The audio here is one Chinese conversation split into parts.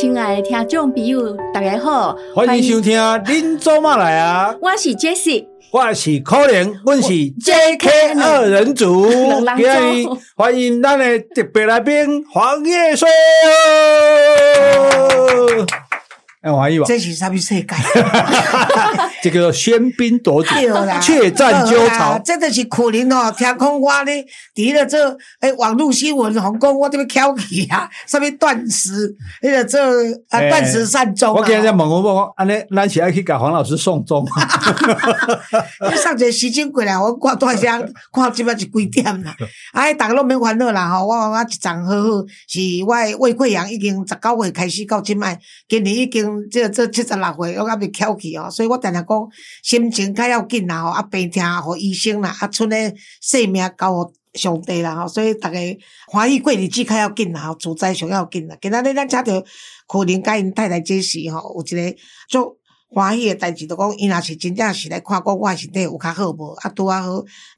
亲爱的听众朋友，大家好，欢迎收听《恁做嘛来啊》。我是 Jessie，我是可怜，我是 JK 二人组。欢迎欢迎咱的特别来宾黄叶说。哎，黄叶吧，这是啥物世界？这个喧宾夺主，怯战纠巢。这就是可怜哦，听讲我咧，伫了这诶网络新闻，红讲我这边翘起啊，什么断食，那个这啊断食善终。我今日在问我问，安尼咱是爱去给黄老师送终。上节时间过来，我挂断声，看这边是几点啦？哎，大家拢免烦恼啦吼，我我一张好好，是我胃溃疡已经十九岁开始到今麦，今年已经。这这七十六岁，我还没翘起哦，所以我常常讲心情较要紧啦吼，啊病听互医生啦，啊剩咧性命交互上帝啦吼，所以大家欢喜过日子较要紧啦，吼，自在上要紧啦。今仔日咱请着可能甲因太太这时吼，有一个足欢喜诶代志，就讲伊若是真正是来看讲我身体有较好无，啊拄啊好，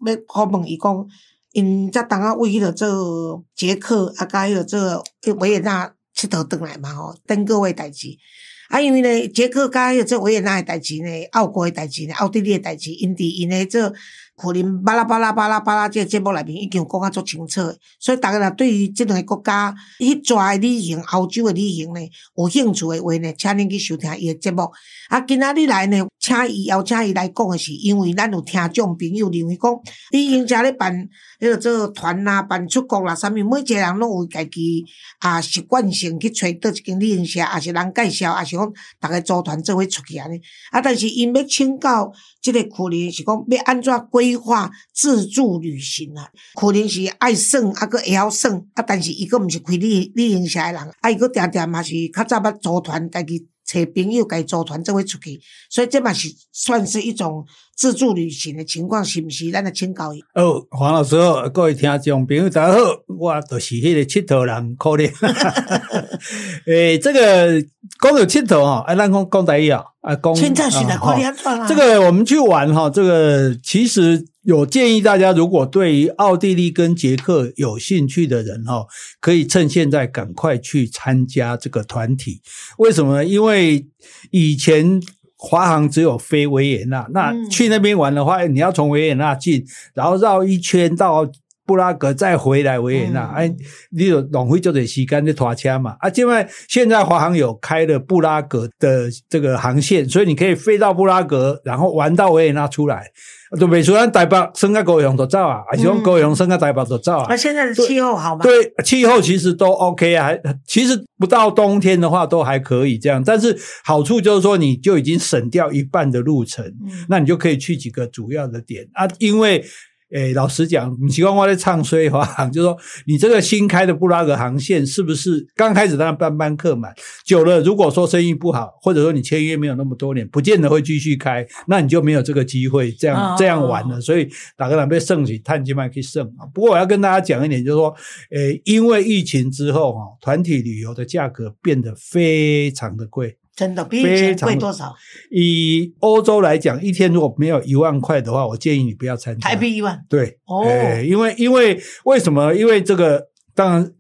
要好问伊讲，因则当啊为迄个做捷克啊，甲迄个做维也纳佚佗转来嘛吼，等各位代志。啊，因为呢，捷克甲迄个做维也纳的代志呢，奥国的代志呢，奥地利的代志，因伫因诶做可能巴拉巴拉巴拉巴拉这个节目内面已经有讲啊足清楚，所以大家若对于即两个国家迄带诶旅行、欧洲诶旅行呢，有兴趣诶话呢，请恁去收听伊诶节目。啊，今仔日来呢，请伊邀请伊来讲诶是，因为咱有听众朋友认为讲，旅行社咧办迄个做团啦，办出国啦，啥物，每一个人拢有家己啊习惯性去找倒一间旅行社，也是人介绍，也是讲逐个组团做伙出去安尼。啊，但是因要请教即个可能是讲要安怎规划自助旅行啊？可能是爱耍，啊，搁会晓耍，啊，但是伊搁毋是开旅旅行社诶人，啊，伊搁定定嘛是较早捌组团家己。找朋友，该组团，才会出去，所以这嘛是算是一种自助旅行的情况，是不是？咱来请教伊。哦，黄老师好，各位听众朋友大家好，我就是迄个佚佗人可怜。诶、欸，这个讲到佚佗啊，哎，咱讲讲台语啊，啊，讲。现在是的，可怜这个我们去玩哈，这个其实。有建议大家，如果对于奥地利跟捷克有兴趣的人哈，可以趁现在赶快去参加这个团体。为什么呢？因为以前华航只有飞维也纳，那去那边玩的话，你要从维也纳进，然后绕一圈到布拉格，再回来维也纳，哎，你有浪费就得时间的拖车嘛。啊，因为现在华航有开了布拉格的这个航线，所以你可以飞到布拉格，然后玩到维也纳出来。就袂说咱台北升个高雄就走啊，还是讲高雄升个台北就走啊？那现在的气候好吗？对，气候其实都 OK 啊，还其实不到冬天的话都还可以这样。但是好处就是说，你就已经省掉一半的路程，嗯、那你就可以去几个主要的点啊，因为。诶，老实讲，你希望我在唱衰华航，就是说你这个新开的布拉格航线是不是刚开始当然班班客满，久了如果说生意不好，或者说你签约没有那么多年，不见得会继续开，那你就没有这个机会这样这样玩了。所以打个两倍胜起，碳基麦可以胜啊。不过我要跟大家讲一点，就是说，诶，因为疫情之后哈，团体旅游的价格变得非常的贵。真的比以前贵多少？以欧洲来讲，一天如果没有一万块的话，我建议你不要参加。台币一万？对，哦，因为因为为什么？因为这个当然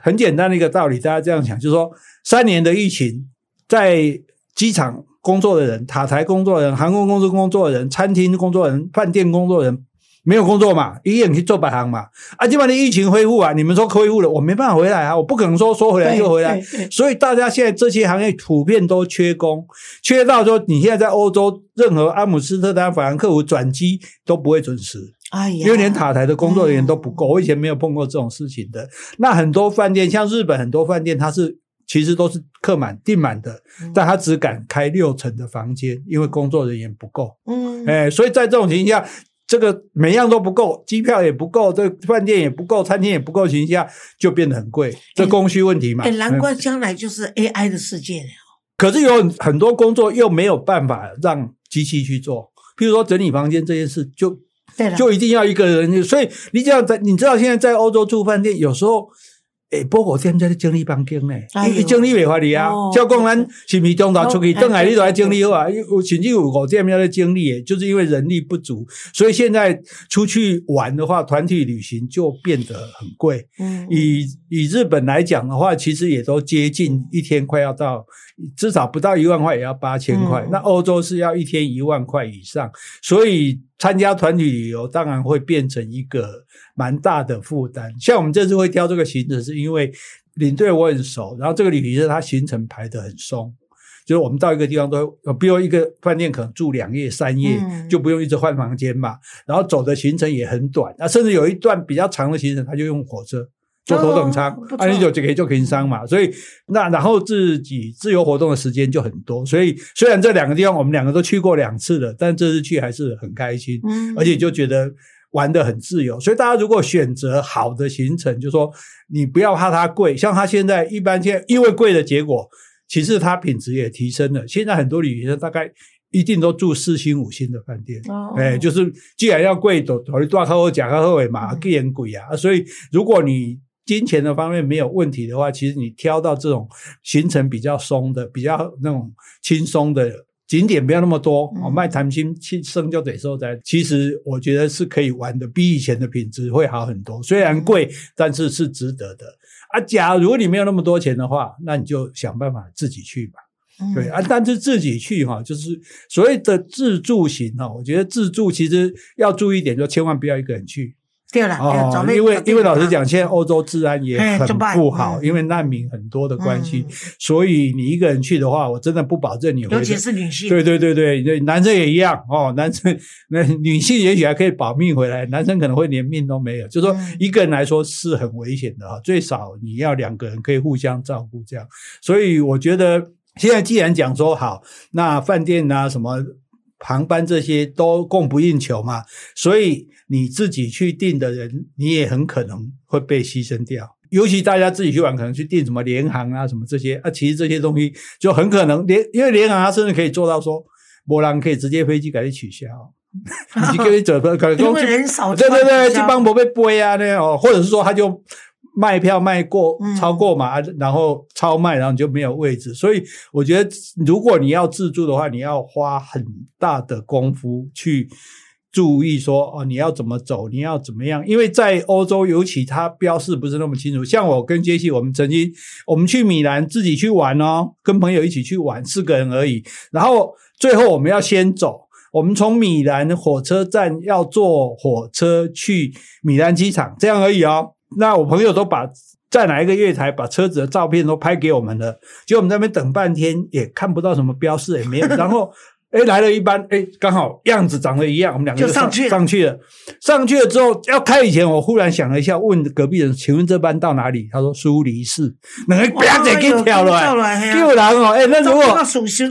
很简单的一个道理，大家这样想，就是说三年的疫情，在机场工作的人、塔台工作的人、航空公司工作的人、餐厅工作的人、饭店工作的人。没有工作嘛，一样去做白行嘛。啊，基本上疫情恢复啊，你们说恢复了，我没办法回来啊，我不可能说说回来就回来。所以大家现在这些行业普遍都缺工，缺到说你现在在欧洲，任何阿姆斯特丹、法兰克福转机都不会准时。哎呀，因为连塔台的工作人员都不够。我以前没有碰过这种事情的。那很多饭店，像日本很多饭店，它是其实都是客满订满的，但他只敢开六成的房间，因为工作人员不够。嗯，哎，所以在这种情况下。这个每样都不够，机票也不够，这饭店也不够，餐厅也不够，情况下就变得很贵，这供需问题嘛。哎，难怪将来就是 AI 的世界了。可是有很多工作又没有办法让机器去做，譬如说整理房间这件事就，就就一定要一个人。所以你只要在，你知道现在在欧洲住饭店，有时候诶，报告店在整理房间呢，哎、伊整理袂法哩啊。照讲咱是毋是中昼出去等下，你都来整理好啊。有甚至有五店要来整理诶，就是因为人力不足，所以现在出去玩的话，团体旅行就变得很贵。嗯，以以日本来讲的话，其实也都接近一天快要到，至少不到一万块也要八千块。嗯、那欧洲是要一天一万块以上，所以参加团体旅游当然会变成一个。蛮大的负担，像我们这次会挑这个行程，是因为领队我很熟，然后这个旅行社他行程排得很松，就是我们到一个地方都，比如一个饭店可能住两夜三夜，嗯、就不用一直换房间嘛，然后走的行程也很短，那甚至有一段比较长的行程，他就用火车坐头等舱，啊，你就就可以就可以上嘛，所以那然后自己自由活动的时间就很多，所以虽然这两个地方我们两个都去过两次了，但这次去还是很开心，嗯，而且就觉得。玩得很自由，所以大家如果选择好的行程，就说你不要怕它贵。像它现在一般现在因为贵的结果，其实它品质也提升了。现在很多旅行社大概一定都住四星五星的饭店，哦，哎，就是既然要贵，都考虑大客户、假后尾嘛，既然贵啊。所以如果你金钱的方面没有问题的话，其实你挑到这种行程比较松的、比较那种轻松的。景点不要那么多，哦，卖谈心去生就得收在。其实我觉得是可以玩的，比以前的品质会好很多。虽然贵，但是是值得的。啊，假如你没有那么多钱的话，那你就想办法自己去吧。对啊，但是自己去哈，就是所谓的自助型哈。我觉得自助其实要注意一点，就千万不要一个人去。对了，哦，因为因为老实讲，现在欧洲治安也很不好，因为难民很多的关系，所以你一个人去的话，我真的不保证你会。尤其是女性。对对对对，男生也一样哦，男生 那女性也许还可以保命回来，男生可能会连命都没有。就说一个人来说是很危险的哈，最少你要两个人可以互相照顾这样。所以我觉得现在既然讲说好，那饭店啊什么。航班这些都供不应求嘛，所以你自己去订的人，你也很可能会被牺牲掉。尤其大家自己去玩，可能去订什么联航啊，什么这些啊，其实这些东西就很可能联，因为联航它甚至可以做到说，没人可以直接飞机给你取消，你可以走的，可能因为人少，对对对，去帮伯被背啊那样哦，或者是说他就。卖票卖过超过嘛，嗯、然后超卖，然后你就没有位置。所以我觉得，如果你要自助的话，你要花很大的功夫去注意说哦，你要怎么走，你要怎么样。因为在欧洲，尤其它标示不是那么清楚。像我跟杰西，我们曾经我们去米兰自己去玩哦，跟朋友一起去玩，四个人而已。然后最后我们要先走，我们从米兰火车站要坐火车去米兰机场，这样而已哦。那我朋友都把在哪一个月台把车子的照片都拍给我们了，结果我们在那边等半天也看不到什么标示，也没有。然后，诶 来了一班，诶刚好样子长得一样，我们两个就上，就上去上去了。上去了之后要开以前，我忽然想了一下，问隔壁人：“请问这班到哪里？”他说：“苏黎世。”那个标记给跳了，跳了哦。诶那如果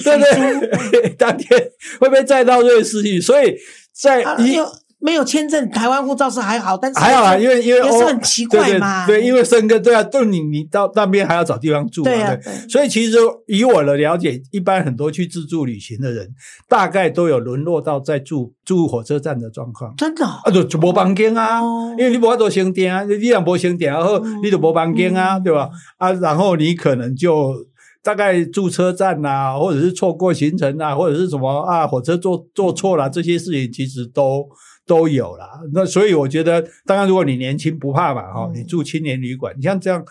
对对对，当天会不会再到瑞士去？所以在一。没有签证，台湾护照是还好，但是还好啊，因为因为也是很奇怪嘛。对，对，对，因为森哥对啊，就你你到那边还要找地方住嘛。对，啊、对，所以其实以我的了解，一般很多去自助旅行的人，大概都有沦落到在住住火车站的状况。真的啊？啊，就就没房间啊，哦、因为你没法做商店啊，你两没商店，然后你就没房间啊，嗯、对吧？啊，然后你可能就大概住车站啊，或者是错过行程啊，或者是什么啊，火车坐坐错了，这些事情其实都。都有啦，那所以我觉得，当然如果你年轻不怕嘛，哈，你住青年旅馆，你像这样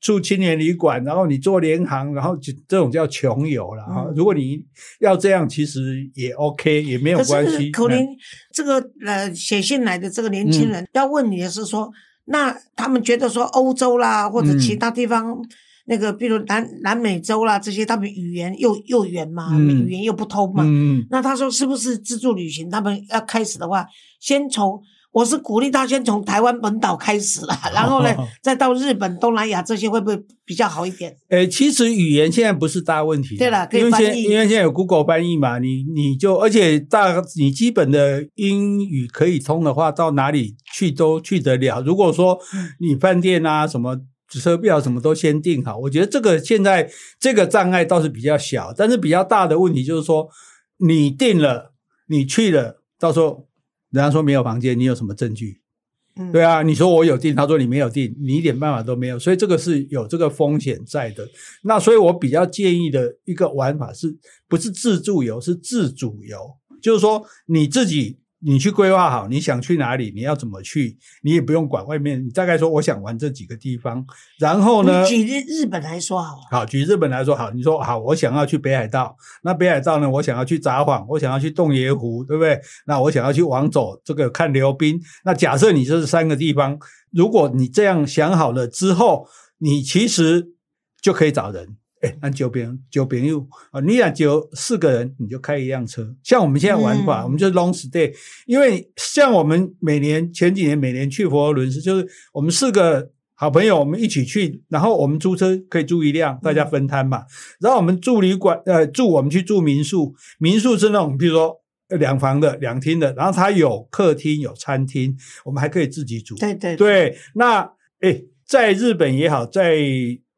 住青年旅馆，然后你做联航，然后这种叫穷游了哈。如果你要这样，其实也 OK，也没有关系。可能这个呃写信来的这个年轻人要问你的是说，那他们觉得说欧洲啦或者其他地方。那个，比如南南美洲啦，这些他们语言又又远嘛，嗯、语言又不通嘛。嗯、那他说是不是自助旅行？他们要开始的话，先从我是鼓励他先从台湾本岛开始啦，然后呢，哦、再到日本、东南亚这些会不会比较好一点？诶，其实语言现在不是大问题。对了，可以翻译。因为现，因为现在有 Google 翻译嘛，你你就而且大你基本的英语可以通的话，到哪里去都去得了。如果说你饭店啊什么。车票什么都先订好，我觉得这个现在这个障碍倒是比较小，但是比较大的问题就是说，你订了，你去了，到时候人家说没有房间，你有什么证据？嗯对啊，你说我有订，他说你没有订，你一点办法都没有，所以这个是有这个风险在的。那所以我比较建议的一个玩法是不是自助游，是自主游，就是说你自己。你去规划好，你想去哪里，你要怎么去，你也不用管外面。你大概说，我想玩这几个地方，然后呢？举日日本来说好。好，举日本来说好。你说好，我想要去北海道。那北海道呢？我想要去札幌，我想要去洞爷湖，对不对？那我想要去往走这个看流冰。那假设你这是三个地方，如果你这样想好了之后，你其实就可以找人。哎，那九朋九朋友啊，你俩就四个人，你就开一辆车。像我们现在玩法，嗯、我们就 long stay。因为像我们每年前几年每年去佛罗伦斯，就是我们四个好朋友，我们一起去，然后我们租车可以租一辆，大家分摊嘛。然后我们住旅馆，呃，住我们去住民宿，民宿是那种比如说两房的、两厅的，然后它有客厅、有餐厅，我们还可以自己煮。对对对。那诶，在日本也好，在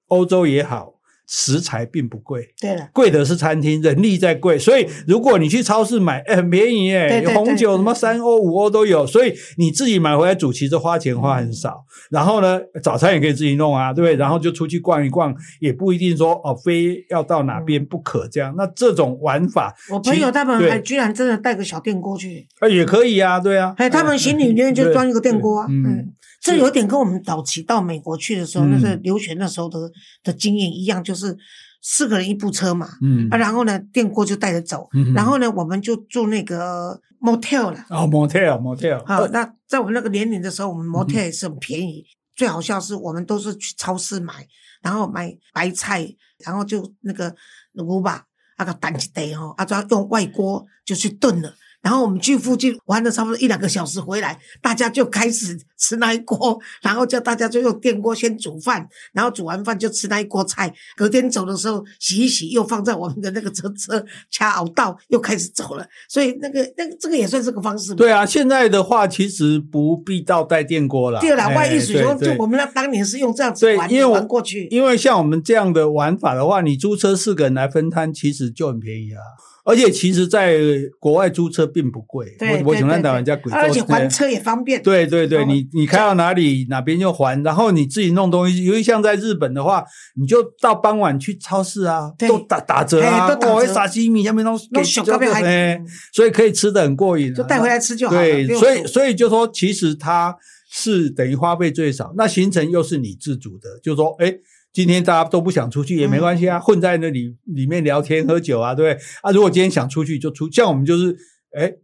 欧洲也好。食材并不贵，对了，贵的是餐厅，人力在贵，所以如果你去超市买，哎，很便宜哎，有红酒什么三欧五欧都有，所以你自己买回来煮，其实花钱花很少。然后呢，早餐也可以自己弄啊，对不对？然后就出去逛一逛，也不一定说哦，非要到哪边不可这样。那这种玩法，我朋友他们还居然真的带个小电锅去，啊，也可以啊，对啊，哎，他们行李里面就 装一个电锅啊，嗯。这有点跟我们早期到美国去的时候，那是留学那时候的的经验一样，就是四个人一部车嘛，嗯啊，然后呢，电锅就带着走，然后呢，我们就住那个 motel 了。哦，motel motel。好，那在我们那个年龄的时候，我们 motel 也是很便宜。最好笑是我们都是去超市买，然后买白菜，然后就那个卤吧，那个蛋一袋哦，啊，就要用外锅就去炖了。然后我们去附近玩了差不多一两个小时回来，大家就开始吃那一锅，然后叫大家就用电锅先煮饭，然后煮完饭就吃那一锅菜。隔天走的时候洗一洗，又放在我们的那个车车掐熬道，又开始走了。所以那个那个这个也算是个方式。对啊，现在的话其实不必到带电锅了。第二两万意思说，就我们那当年是用这样子玩，玩过去。因为像我们这样的玩法的话，你租车四个人来分摊，其实就很便宜啊。而且其实，在国外租车并不贵，我我喜欢打人家鬼，而且还车也方便。对对对，你你开到哪里哪边就还，然后你自己弄东西。尤其像在日本的话，你就到傍晚去超市啊，都打打折啊，哦，沙西米下面弄给小哥哎，所以可以吃的很过瘾，就带回来吃就好了。对，所以所以就说，其实它是等于花费最少，那行程又是你自主的，就说哎。今天大家都不想出去也没关系啊，混在那里里面聊天喝酒啊，对不对？啊，如果今天想出去就出，像我们就是，诶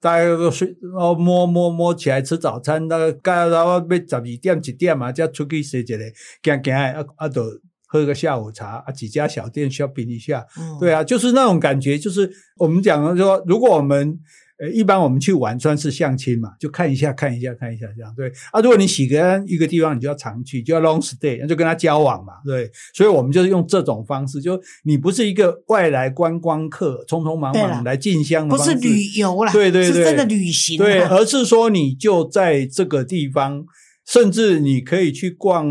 大家都睡，然后摸摸摸起来吃早餐，那个该然后要十二点一点嘛，就要出去吃一下，行行啊啊，都喝个下午茶啊，几家小店 shopping 一下，对啊，就是那种感觉，就是我们讲的说，如果我们。呃，一般我们去玩算是相亲嘛，就看一下看一下看一下这样对啊。如果你喜欢一个地方，你就要常去，就要 long stay，那就跟他交往嘛，对。所以我们就是用这种方式，就你不是一个外来观光客，匆匆忙忙来进香的方式，不是旅游啦，对对对，是真的旅行，对，而是说你就在这个地方。甚至你可以去逛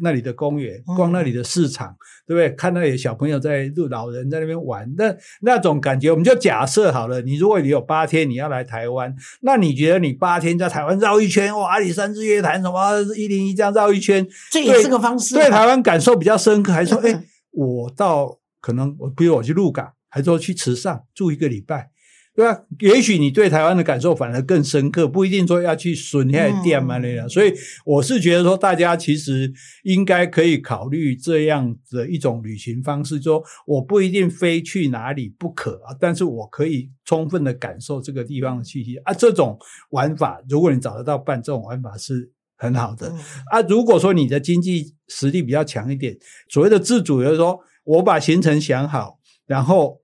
那里的公园，逛那里的市场，嗯、对不对？看那里小朋友在，老人在那边玩，那那种感觉，我们就假设好了。你如果你有八天，你要来台湾，那你觉得你八天在台湾绕一圈，哇，阿里山日月潭什么一零一这样绕一圈，这也是个方式。对台湾感受比较深刻，还说，哎、欸，我到可能我比如我去鹿港，还说去池上住一个礼拜。对啊，也许你对台湾的感受反而更深刻，不一定说要去损害店嘛那样。所以我是觉得说，大家其实应该可以考虑这样的一种旅行方式，说我不一定非去哪里不可啊，但是我可以充分的感受这个地方的气息啊。这种玩法，如果你找得到伴，这种玩法是很好的啊。如果说你的经济实力比较强一点，所谓的自主，就是说我把行程想好，然后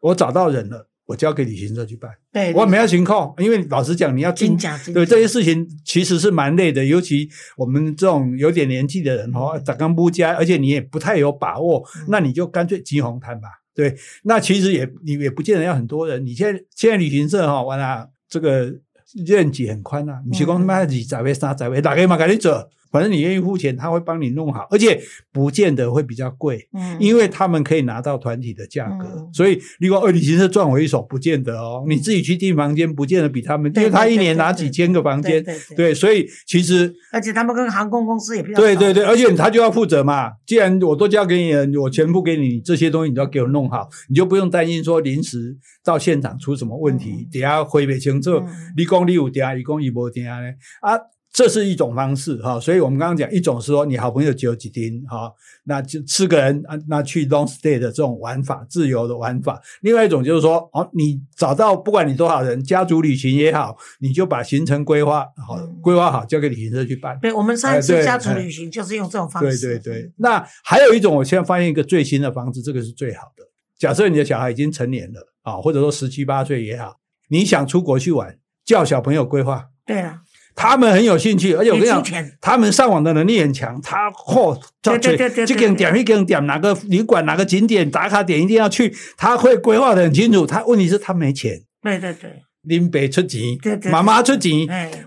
我找到人了。我交给旅行社去办，对，我没有情况，因为老实讲，你要进，对这些事情其实是蛮累的，尤其我们这种有点年纪的人哦，长刚不加，而且你也不太有把握，那你就干脆集红摊吧，对，那其实也你也不见得要很多人，你现在现在旅行社哈，完了这个任期很宽啊，你是讲他妈二十位、三十位，大概嘛给你做。反正你愿意付钱，他会帮你弄好，而且不见得会比较贵，嗯，因为他们可以拿到团体的价格，嗯、所以你说旅行社赚我一手，不见得哦，你自己去订房间，不见得比他们，因为他一年拿几千个房间，对，所以其实而且他们跟航空公司也比较对对对，而且他就要负责嘛，既然我都交给你了，我全部给你，这些东西你都要给我弄好，你就不用担心说临时到现场出什么问题，嗯、等下回不清楚，你讲你有嗲，你讲你没嗲呢？啊。这是一种方式哈，所以我们刚刚讲一种是说你好朋友只有几丁哈，那就四个人啊，那去 long stay 的这种玩法，自由的玩法。另外一种就是说，哦，你找到不管你多少人，家族旅行也好，你就把行程规划好，规划好交给旅行社去办。对，我们上一次家族旅行就是用这种方式。对对对。那还有一种，我现在发现一个最新的方式，这个是最好的。假设你的小孩已经成年了啊，或者说十七八岁也好，你想出国去玩，叫小朋友规划。对啊。他们很有兴趣，而且我跟你讲，他们上网的能力很强。他嚯，这这这个点一个点，哪个旅馆哪个景点打卡点一定要去，他会规划的很清楚。他问题是，他没钱。对对对，林北出钱，对对，妈妈出钱。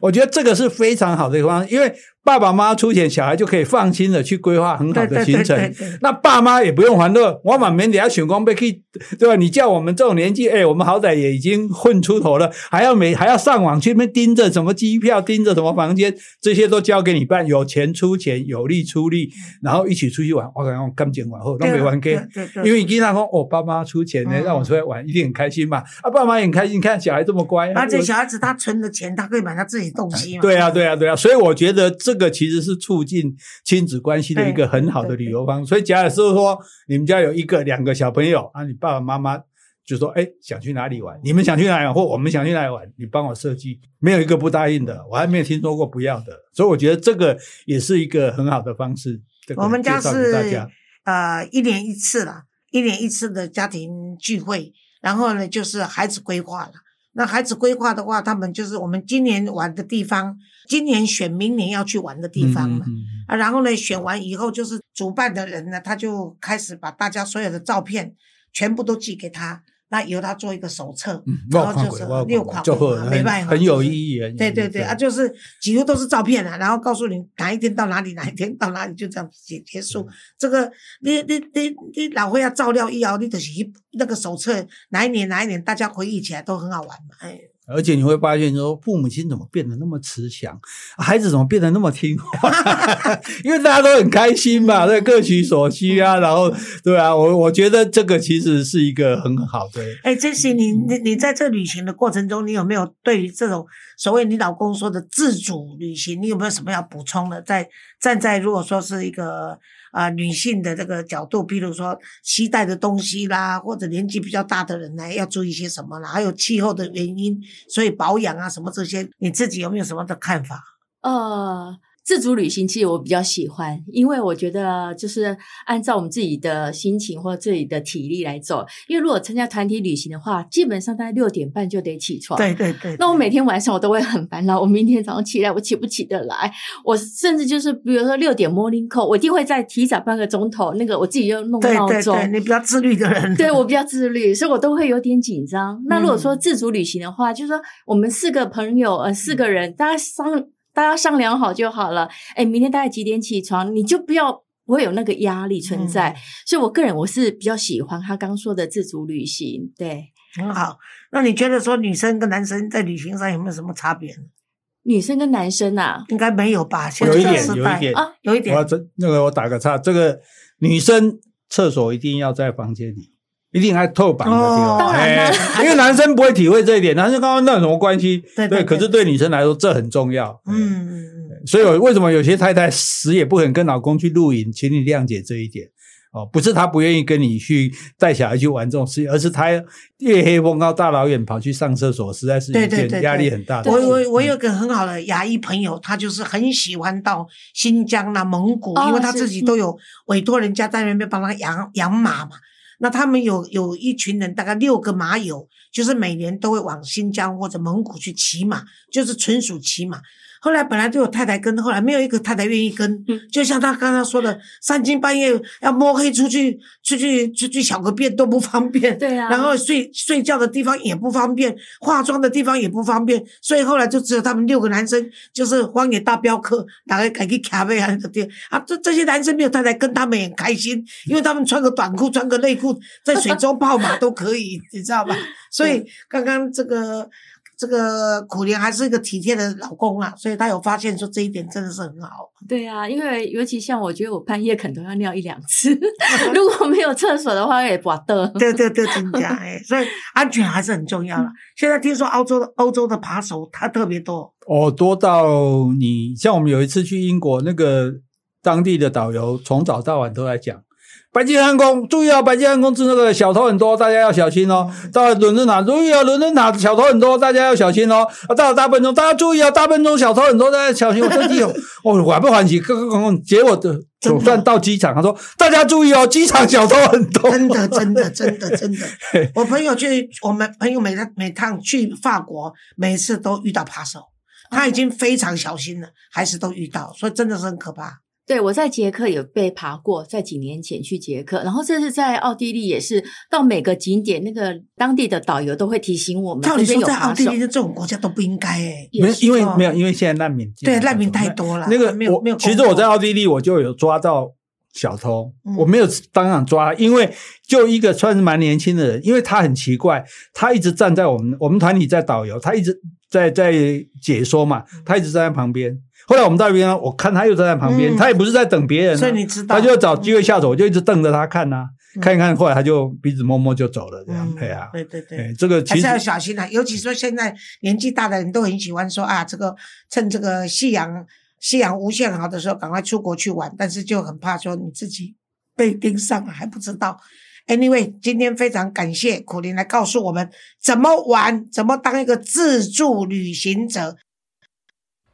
我觉得这个是非常好的一个方式，因为。爸爸妈妈出钱，小孩就可以放心的去规划很好的行程。那爸妈也不用烦恼，我满免底下选光被去，对吧？你叫我们这种年纪，哎，我们好歹也已经混出头了，还要每还要上网去那边盯着什么机票，盯着什么房间，这些都交给你办。有钱出钱，有力出力，然后一起出去玩。我感觉我刚讲完后都没玩给，因为你经常说，哦，爸妈出钱呢，让我出来玩，一定很开心嘛。啊，爸妈也很开心，看小孩这么乖。而且小孩子他存的钱，他可以买他自己东西嘛。对啊，对啊，对啊。所以我觉得这。这个其实是促进亲子关系的一个很好的旅游方式。所以假如说你们家有一个两个小朋友啊，你爸爸妈妈就说：“哎，想去哪里玩？你们想去哪里玩，或我们想去哪里玩？你帮我设计，没有一个不答应的。我还没有听说过不要的。所以我觉得这个也是一个很好的方式。我们家是呃一年一次了，一年一次的家庭聚会，然后呢就是孩子规划了。那孩子规划的话，他们就是我们今年玩的地方。”今年选明年要去玩的地方嘛，啊，然后呢，选完以后就是主办的人呢，他就开始把大家所有的照片全部都寄给他，那由他做一个手册，然后就是六款，没办法，很有意义。对对对，啊，就是几乎都是照片啊，然后告诉你哪一天到哪里，哪一天到哪里，就这样结结束。这个你你你你老会要照料一摇，你的那个手册哪一年哪一年，大家回忆起来都很好玩嘛，哎。而且你会发现，说父母亲怎么变得那么慈祥，孩子怎么变得那么听话？因为大家都很开心嘛，对，各取所需啊。然后，对啊，我我觉得这个其实是一个很好的。哎，这些你你你在这旅行的过程中，你有没有对于这种所谓你老公说的自主旅行，你有没有什么要补充的？在站在如果说是一个。啊、女性的这个角度，比如说期待的东西啦，或者年纪比较大的人呢，要注意些什么啦？还有气候的原因，所以保养啊什么这些，你自己有没有什么的看法？呃。自主旅行其实我比较喜欢，因为我觉得就是按照我们自己的心情或自己的体力来走。因为如果参加团体旅行的话，基本上大概六点半就得起床。对对对。那我每天晚上我都会很烦恼，我明天早上起来我起不起得来？我甚至就是比如说六点 morning call，我一定会再提早半个钟头，那个我自己就弄闹钟。对对对，你比较自律的人。对，我比较自律，所以我都会有点紧张。那如果说自主旅行的话，嗯、就是说我们四个朋友呃四个人，大家商。大家商量好就好了。哎，明天大概几点起床？你就不要不会有那个压力存在。嗯、所以，我个人我是比较喜欢他刚说的自主旅行。对，很好。那你觉得说女生跟男生在旅行上有没有什么差别？女生跟男生啊，应该没有吧？有一点，有一点啊，有一点。我这那个我打个岔，这个女生厕所一定要在房间里。一定还透板的地方，当然了，因为男生不会体会这一点，男生刚刚那有什么关系？对，对，对，对，可是对女生来说这很重要。嗯，所以为什么有些太太死也不肯跟老公去露营？请你谅解这一点哦，不是她不愿意跟你去带小孩去玩这种事情，而是她夜黑风高大老远跑去上厕所，实在是一件压力很大的。我我我有个很好的牙医朋友，他就是很喜欢到新疆啦、蒙古，因为他自己都有委托人家在那边帮他养养马嘛。那他们有有一群人，大概六个马友，就是每年都会往新疆或者蒙古去骑马，就是纯属骑马。后来本来就有太太跟，后来没有一个太太愿意跟。嗯，就像他刚刚说的，三更半夜要摸黑出去，出去出去小个便都不方便。对啊。然后睡睡觉的地方也不方便，化妆的地方也不方便，所以后来就只有他们六个男生，就是荒野大镖客，大概改去卡贝啊的啊，这这些男生没有太太跟，他们也很开心，因为他们穿个短裤，穿个内裤，在水 中泡马都可以，你知道吧？所以刚刚这个。这个苦莲还是一个体贴的老公啊，所以他有发现说这一点真的是很好。对啊，因为尤其像我觉得我半夜可能都要尿一两次，如果没有厕所的话也不得。对对对，真的哎，所以安全还是很重要了。现在听说欧洲的欧洲的扒手他特别多哦，多到你像我们有一次去英国，那个当地的导游从早到晚都在讲。白金汉宫，注意啊！白金汉宫是那个小偷很多，大家要小心哦。到了伦敦塔，注意啊！伦敦塔小偷很多，大家要小心哦。啊，到了大笨钟，大家注意啊！大笨钟小偷很多，大家小心。我这机 哦，我还不欢喜，刚刚刚刚结果的总算到机场，他说大家注意哦，机场小偷很多。真的，真的，真的，真的。我朋友去，我们朋友每趟每趟去法国，每次都遇到扒手，他已经非常小心了，还是都遇到，所以真的是很可怕。对，我在捷克有被爬过，在几年前去捷克，然后这次在奥地利也是，到每个景点那个当地的导游都会提醒我们。照理说，在奥地利的这种国家都不应该诶，没，因为没有，因为现在难民对难民太多了。那个没有没有，其实我在奥地利我就有抓到小偷，嗯、我没有当场抓，因为就一个算是蛮年轻的人，因为他很奇怪，他一直站在我们我们团体在导游，他一直在在解说嘛，他一直站在旁边。后来我们到那边，我看他又站在旁边，嗯、他也不是在等别人、啊，所以你知道，他就要找机会下手，我就一直瞪着他看呐、啊，嗯、看一看，后来他就鼻子摸摸就走了，这样，对啊，对对对，欸、这个其实还是要小心啊，尤其说现在年纪大的人都很喜欢说啊，这个趁这个夕阳夕阳无限好的时候，赶快出国去玩，但是就很怕说你自己被盯上了还不知道。Anyway，今天非常感谢苦林来告诉我们怎么玩，怎么当一个自助旅行者。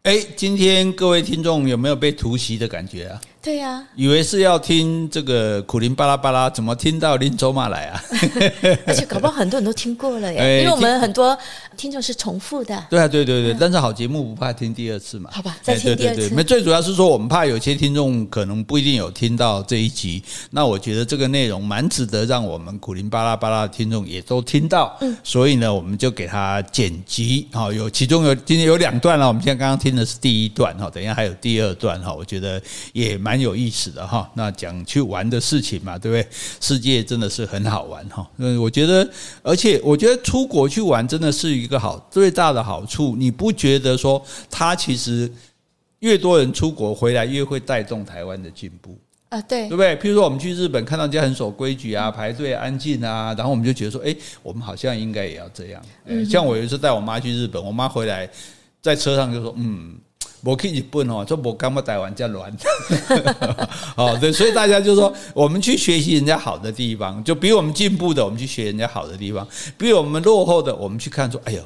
哎，今天各位听众有没有被突袭的感觉啊？对呀、啊，以为是要听这个苦林巴拉巴拉，怎么听到林走马来啊？而且搞不好很多人都听过了耶，因为我们很多听众是重复的。对啊，对对对，但是好节目不怕听第二次嘛。好吧，再听第二次。那最主要是说，我们怕有些听众可能不一定有听到这一集，那我觉得这个内容蛮值得让我们苦林巴拉巴拉的听众也都听到。嗯，所以呢，我们就给他剪辑。好，有其中有今天有两段了，我们现在刚刚听的是第一段哈，等一下还有第二段哈，我觉得也蛮。蛮有意思的哈，那讲去玩的事情嘛，对不对？世界真的是很好玩哈。嗯，我觉得，而且我觉得出国去玩真的是一个好最大的好处。你不觉得说，它其实越多人出国回来，越会带动台湾的进步啊？对，对不对？譬如说，我们去日本看到人家很守规矩啊，排队安静啊，然后我们就觉得说，哎，我们好像应该也要这样。嗯像我有一次带我妈去日本，我妈回来在车上就说，嗯。我去日本哦，就我刚嘛台湾这样乱，哦，对，所以大家就说，我们去学习人家好的地方，就比我们进步的，我们去学人家好的地方；比我们落后的，我们去看说，哎呦，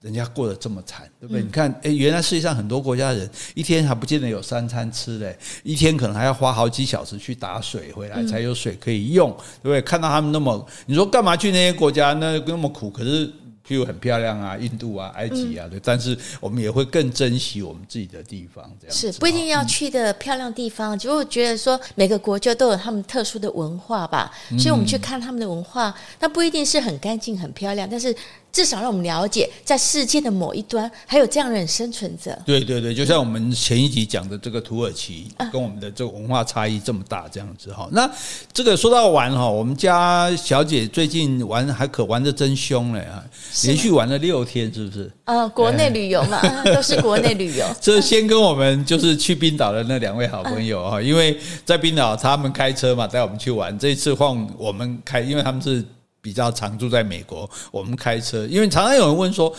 人家过得这么惨，对不对？你看，哎，原来世界上很多国家人一天还不见得有三餐吃嘞，一天可能还要花好几小时去打水回来才有水可以用，对不对？看到他们那么，你说干嘛去那些国家那那么苦？可是。譬如很漂亮啊，印度啊，埃及啊，对，但是我们也会更珍惜我们自己的地方，这样是不一定要去的漂亮地方，就觉得说每个国家都有他们特殊的文化吧，所以我们去看他们的文化，那不一定是很干净、很漂亮，但是。至少让我们了解，在世界的某一端还有这样的人生存着。对对对，就像我们前一集讲的这个土耳其，跟我们的这个文化差异这么大，这样子哈。那这个说到玩哈，我们家小姐最近玩还可玩的真凶嘞啊，连续玩了六天，是不是？啊，国内旅游嘛，都是国内旅游。这先跟我们就是去冰岛的那两位好朋友哈，因为在冰岛他们开车嘛，带我们去玩。这一次换我们开，因为他们是。比较常住在美国，我们开车，因为常常有人问说，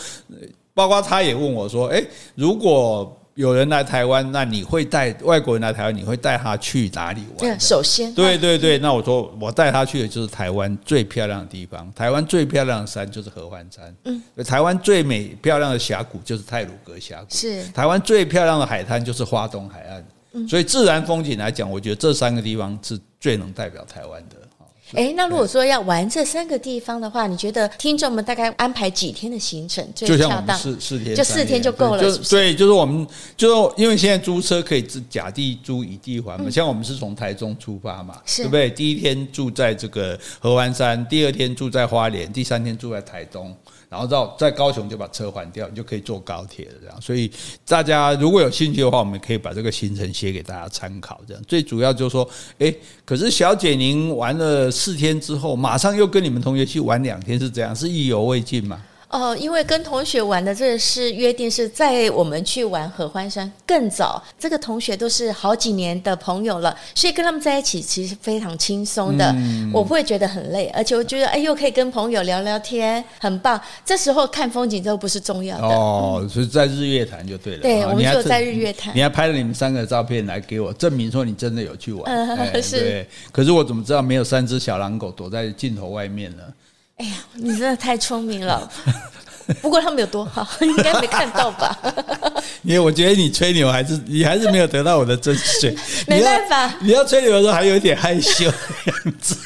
包括他也问我说，诶，如果有人来台湾，那你会带外国人来台湾，你会带他去哪里玩？首先，对对对，那我说我带他去的就是台湾最漂亮的地方，台湾最漂亮的山就是合欢山，嗯，台湾最美漂亮的峡谷就是泰鲁阁峡谷，是。台湾最漂亮的海滩就是花东海岸，所以自然风景来讲，我觉得这三个地方是最能代表台湾的。哎，那如果说要玩这三个地方的话，你觉得听众们大概安排几天的行程最恰当？四四天，就四天就够了。就对，就是我们就因为现在租车可以甲地租乙地还嘛，嗯、像我们是从台中出发嘛，是对不对？第一天住在这个合欢山，第二天住在花莲，第三天住在台东。然后到在高雄就把车还掉，你就可以坐高铁了。这样，所以大家如果有兴趣的话，我们可以把这个行程写给大家参考。这样，最主要就是说，诶，可是小姐您玩了四天之后，马上又跟你们同学去玩两天，是这样，是意犹未尽吗？哦，因为跟同学玩的这个是约定，是在我们去玩合欢山更早。这个同学都是好几年的朋友了，所以跟他们在一起其实非常轻松的，嗯、我不会觉得很累，而且我觉得哎，又可以跟朋友聊聊天，很棒。这时候看风景都不是重要的。哦，所以在日月潭就对了。对，我们就在日月潭。你还拍了你们三个照片来给我证明，说你真的有去玩。嗯，哎、是对。可是我怎么知道没有三只小狼狗躲在镜头外面呢？哎呀，你真的太聪明了。不过他们有多好，应该没看到吧？因为我觉得你吹牛还是你还是没有得到我的真水。没办法你，你要吹牛的时候还有一点害羞的样子。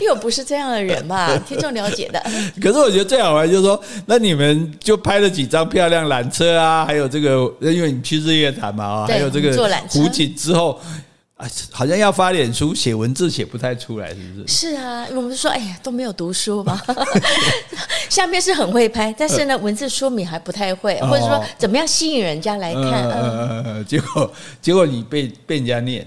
因为我不是这样的人嘛，听众了解的。可是我觉得最好玩就是说，那你们就拍了几张漂亮缆车啊，还有这个，因为你去日月潭嘛啊，还有这个湖景之后。啊，好像要发脸书写文字写不太出来，是不是？是啊，我们说，哎呀，都没有读书嘛。下面是很会拍，但是呢，文字说明还不太会，或者说怎么样吸引人家来看。嗯嗯，结果结果你被被人家念。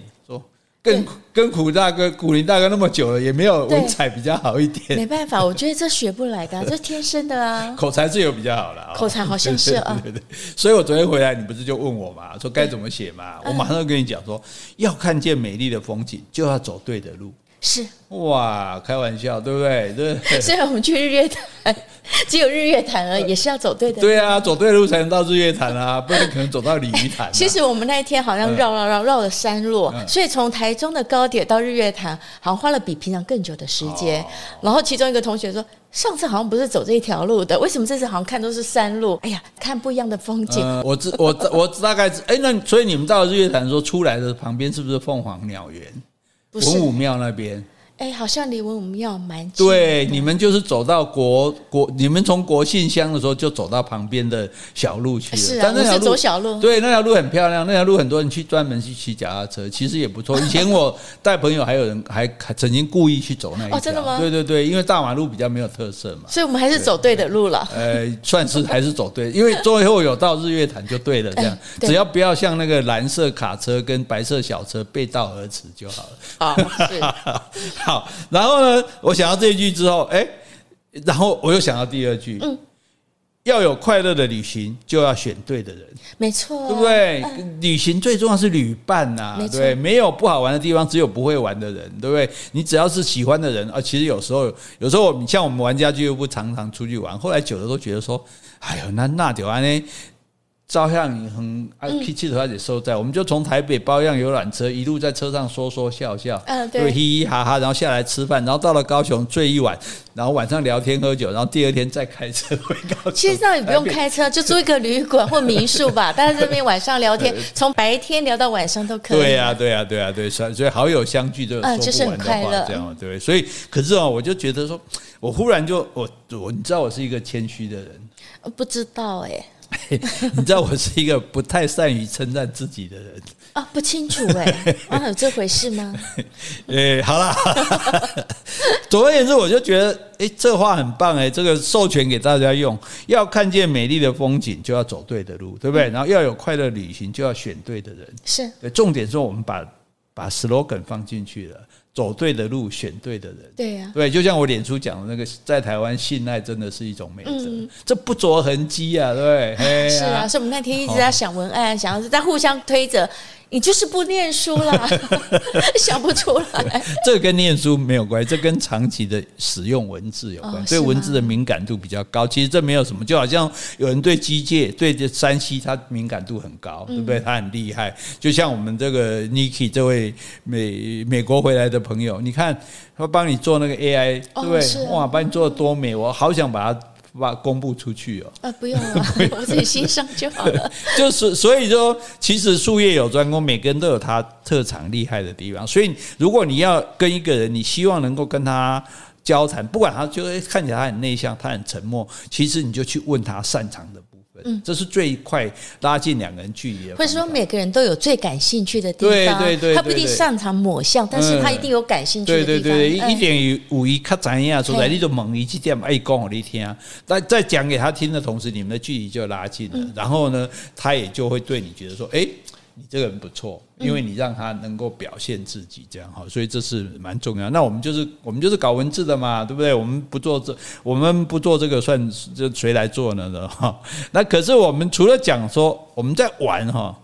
跟跟苦大哥、苦林大哥那么久了，也没有文采比较好一点。没办法，我觉得这学不来的、啊，这天生的啊。口才是有比较好了，口才好像是啊。对对对，所以我昨天回来，你不是就问我嘛，说该怎么写嘛？我马上就跟你讲说，要看见美丽的风景，就要走对的路。是哇，开玩笑，对不对？对。虽然我们去日月潭，只有日月潭而已，也是要走对的。对啊，走对路才能到日月潭啊，不然可能走到鲤鱼潭、啊。其实我们那一天好像绕绕绕绕了山路，嗯、所以从台中的高铁到日月潭，好像花了比平常更久的时间。哦、然后其中一个同学说，上次好像不是走这一条路的，为什么这次好像看都是山路？哎呀，看不一样的风景。嗯、我知我我大概知哎，那所以你们到了日月潭的时候，出来的旁边是不是凤凰鸟园？文武庙那边，哎，好像离文武庙蛮近。对，你们就是走到国国，你们从国信乡的时候就走到旁边的小路去了。是啊，我是走小路。对，那条路很漂亮，那条路很多人去专门去骑脚踏车，其实也不错。以前我带朋友，还有人还曾经故意去走那一条。哦，真的吗？对对对，因为大马路比较没有特色嘛。所以我们还是走对的路了。呃，算是 还是走对，因为最后有到日月潭就对了。这样，只要不要像那个蓝色卡车跟白色小车背道而驰就好了。哦，是好，然后呢，我想到这一句之后，哎，然后我又想到第二句，嗯，要有快乐的旅行，就要选对的人，没错，对不对？旅行最重要是旅伴呐，对，没有不好玩的地方，只有不会玩的人，对不对？你只要是喜欢的人啊，其实有时候，有时候你像我们玩家俱乐部常常出去玩，后来久了都觉得说，哎呦，那那就安呢。照相你很爱，脾气的话也收在，我们就从台北包样游览车一路在车上说说笑笑，嗯，对，嘻嘻哈哈，然后下来吃饭，然后到了高雄睡一晚，然后晚上聊天喝酒，然后第二天再开车回高雄。其实那也不用开车，就租一个旅馆或民宿吧，大家这边晚上聊天，从白天聊到晚上都可以。对呀，对呀，对呀，对，所以好友相聚就说不完的话，这样对。所以，可是啊，我就觉得说，我忽然就我我，你知道我是一个谦虚的人，不知道哎。你知道我是一个不太善于称赞自己的人啊？不清楚哎，啊，有这回事吗？哎，好啦，总而言之，我就觉得，哎，这话很棒哎，这个授权给大家用，要看见美丽的风景，就要走对的路，对不对？然后要有快乐旅行，就要选对的人。是，重点是我们把把 slogan 放进去了。走对的路，选对的人。对呀、啊，对，就像我脸书讲的那个，在台湾信赖真的是一种美德，嗯、这不着痕迹啊，对不对？是啊，所以我们那天一直在想文案，哦、想要是在互相推着。你就是不念书啦，想不出来。这跟念书没有关系，这跟长期的使用文字有关，哦、对文字的敏感度比较高。其实这没有什么，就好像有人对机械、对这山西，他敏感度很高，对不对？他很厉害。就像我们这个 Niki 这位美美国回来的朋友，你看他帮你做那个 AI，对不对？哦、哇，帮你做的多美，我好想把它。发公布出去哦？啊，不用了，我自己欣赏就好了。就是所以说，其实术业有专攻，每个人都有他特长厉害的地方。所以，如果你要跟一个人，你希望能够跟他交谈，不管他就看起来他很内向，他很沉默，其实你就去问他擅长的。嗯，这是最快拉近两个人距离的。或者说，每个人都有最感兴趣的地方。对对对，他不一定擅长某项，但是他一定有感兴趣的地方。对对对，一点五一卡怎样出来，你就猛一几点哎，讲给你听。但在讲给他听的同时，你们的距离就拉近了。然后呢，他也就会对你觉得说，哎。你这个人不错，因为你让他能够表现自己，这样哈，所以这是蛮重要。那我们就是我们就是搞文字的嘛，对不对？我们不做这，我们不做这个，算这谁来做呢？的 哈。那可是我们除了讲说我们在玩哈，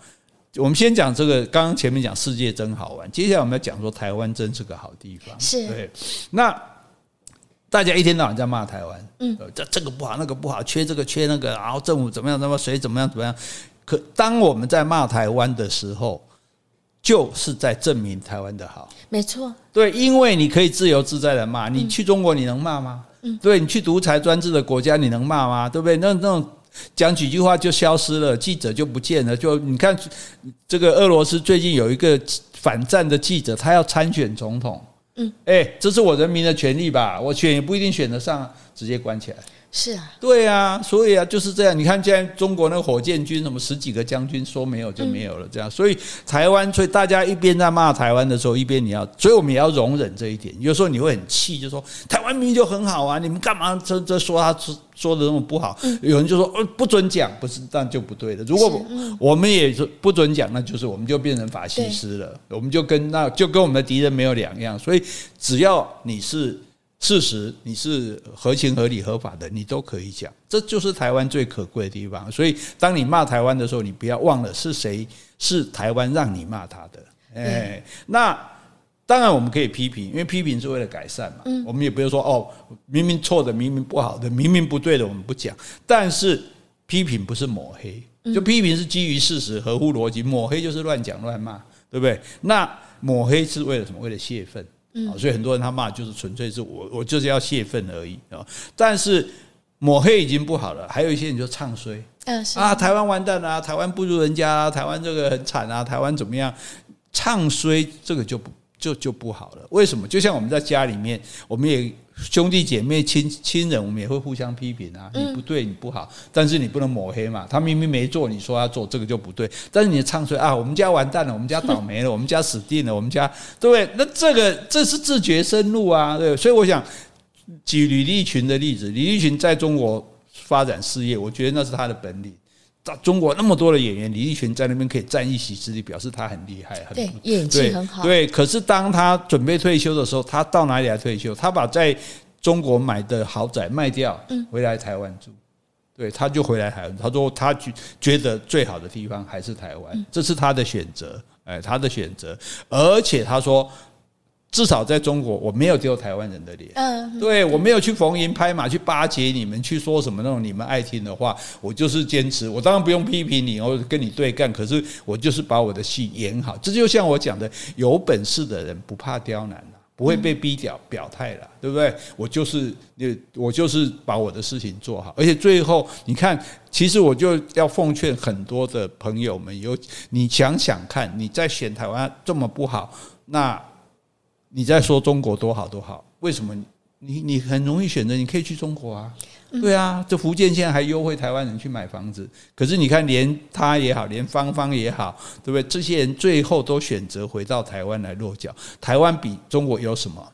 我们先讲这个。刚刚前面讲世界真好玩，接下来我们要讲说台湾真是个好地方。是对。那大家一天到晚在骂台湾，嗯，这这个不好，那个不好，缺这个缺那个，然后政府怎么样，怎么谁怎么样怎么样。可当我们在骂台湾的时候，就是在证明台湾的好。没错，对，因为你可以自由自在的骂。你去中国，你能骂吗？嗯，对，你去独裁专制的国家，你能骂吗？对不对？那那种讲几句话就消失了，记者就不见了。就你看，这个俄罗斯最近有一个反战的记者，他要参选总统。嗯，哎，这是我人民的权利吧？我选也不一定选得上，直接关起来。是啊，对啊，所以啊就是这样。你看，现在中国那个火箭军，什么十几个将军说没有就没有了，这样。所以台湾，所以大家一边在骂台湾的时候，一边你要，所以我们也要容忍这一点。有时候你会很气，就说台湾明明就很好啊，你们干嘛这这说他说说的那么不好？有人就说呃不准讲，不是这样就不对的。如果我们也是不准讲，那就是我们就变成法西斯了，我们就跟那就跟我们的敌人没有两样。所以只要你是。事实你是合情合理合法的，你都可以讲，这就是台湾最可贵的地方。所以，当你骂台湾的时候，你不要忘了是谁是台湾让你骂他的。哎，那当然我们可以批评，因为批评是为了改善嘛。我们也不要说哦，明明错的，明明不好的，明明不对的，我们不讲。但是批评不是抹黑，就批评是基于事实，合乎逻辑。抹黑就是乱讲乱骂，对不对？那抹黑是为了什么？为了泄愤。所以很多人他骂就是纯粹是我我就是要泄愤而已啊！但是抹黑已经不好了，还有一些人就唱衰，啊，台湾完蛋啦啊，台湾不如人家啊，台湾这个很惨啊，台湾怎么样？唱衰这个就不就就不好了。为什么？就像我们在家里面，我们也。兄弟姐妹亲亲人，我们也会互相批评啊，你不对，你不好，但是你不能抹黑嘛。他明明没做，你说他做，这个就不对。但是你唱出来啊，我们家完蛋了，我们家倒霉了，我们家死定了，我们家对不对？那这个这是自觉生路啊，对。所以我想举李立群的例子，李立群在中国发展事业，我觉得那是他的本领。中国那么多的演员，李立群在那边可以占一席之地，表示他很厉害，很对，演技很好。对，可是当他准备退休的时候，他到哪里来退休？他把在中国买的豪宅卖掉，回来台湾住。对，他就回来台湾。他说他觉觉得最好的地方还是台湾，这是他的选择，哎，他的选择。而且他说。至少在中国，我没有丢台湾人的脸。嗯，对，我没有去逢迎拍马，去巴结你们，去说什么那种你们爱听的话。我就是坚持，我当然不用批评你，我跟你对干。可是我就是把我的戏演好。这就像我讲的，有本事的人不怕刁难，不会被逼掉表态了，对不对？我就是，我就是把我的事情做好。而且最后，你看，其实我就要奉劝很多的朋友们，有你想想看，你在选台湾这么不好，那。你在说中国多好多好，为什么你你很容易选择？你可以去中国啊，对啊，这福建现在还优惠台湾人去买房子，可是你看连他也好，连芳芳也好，对不对？这些人最后都选择回到台湾来落脚。台湾比中国有什么？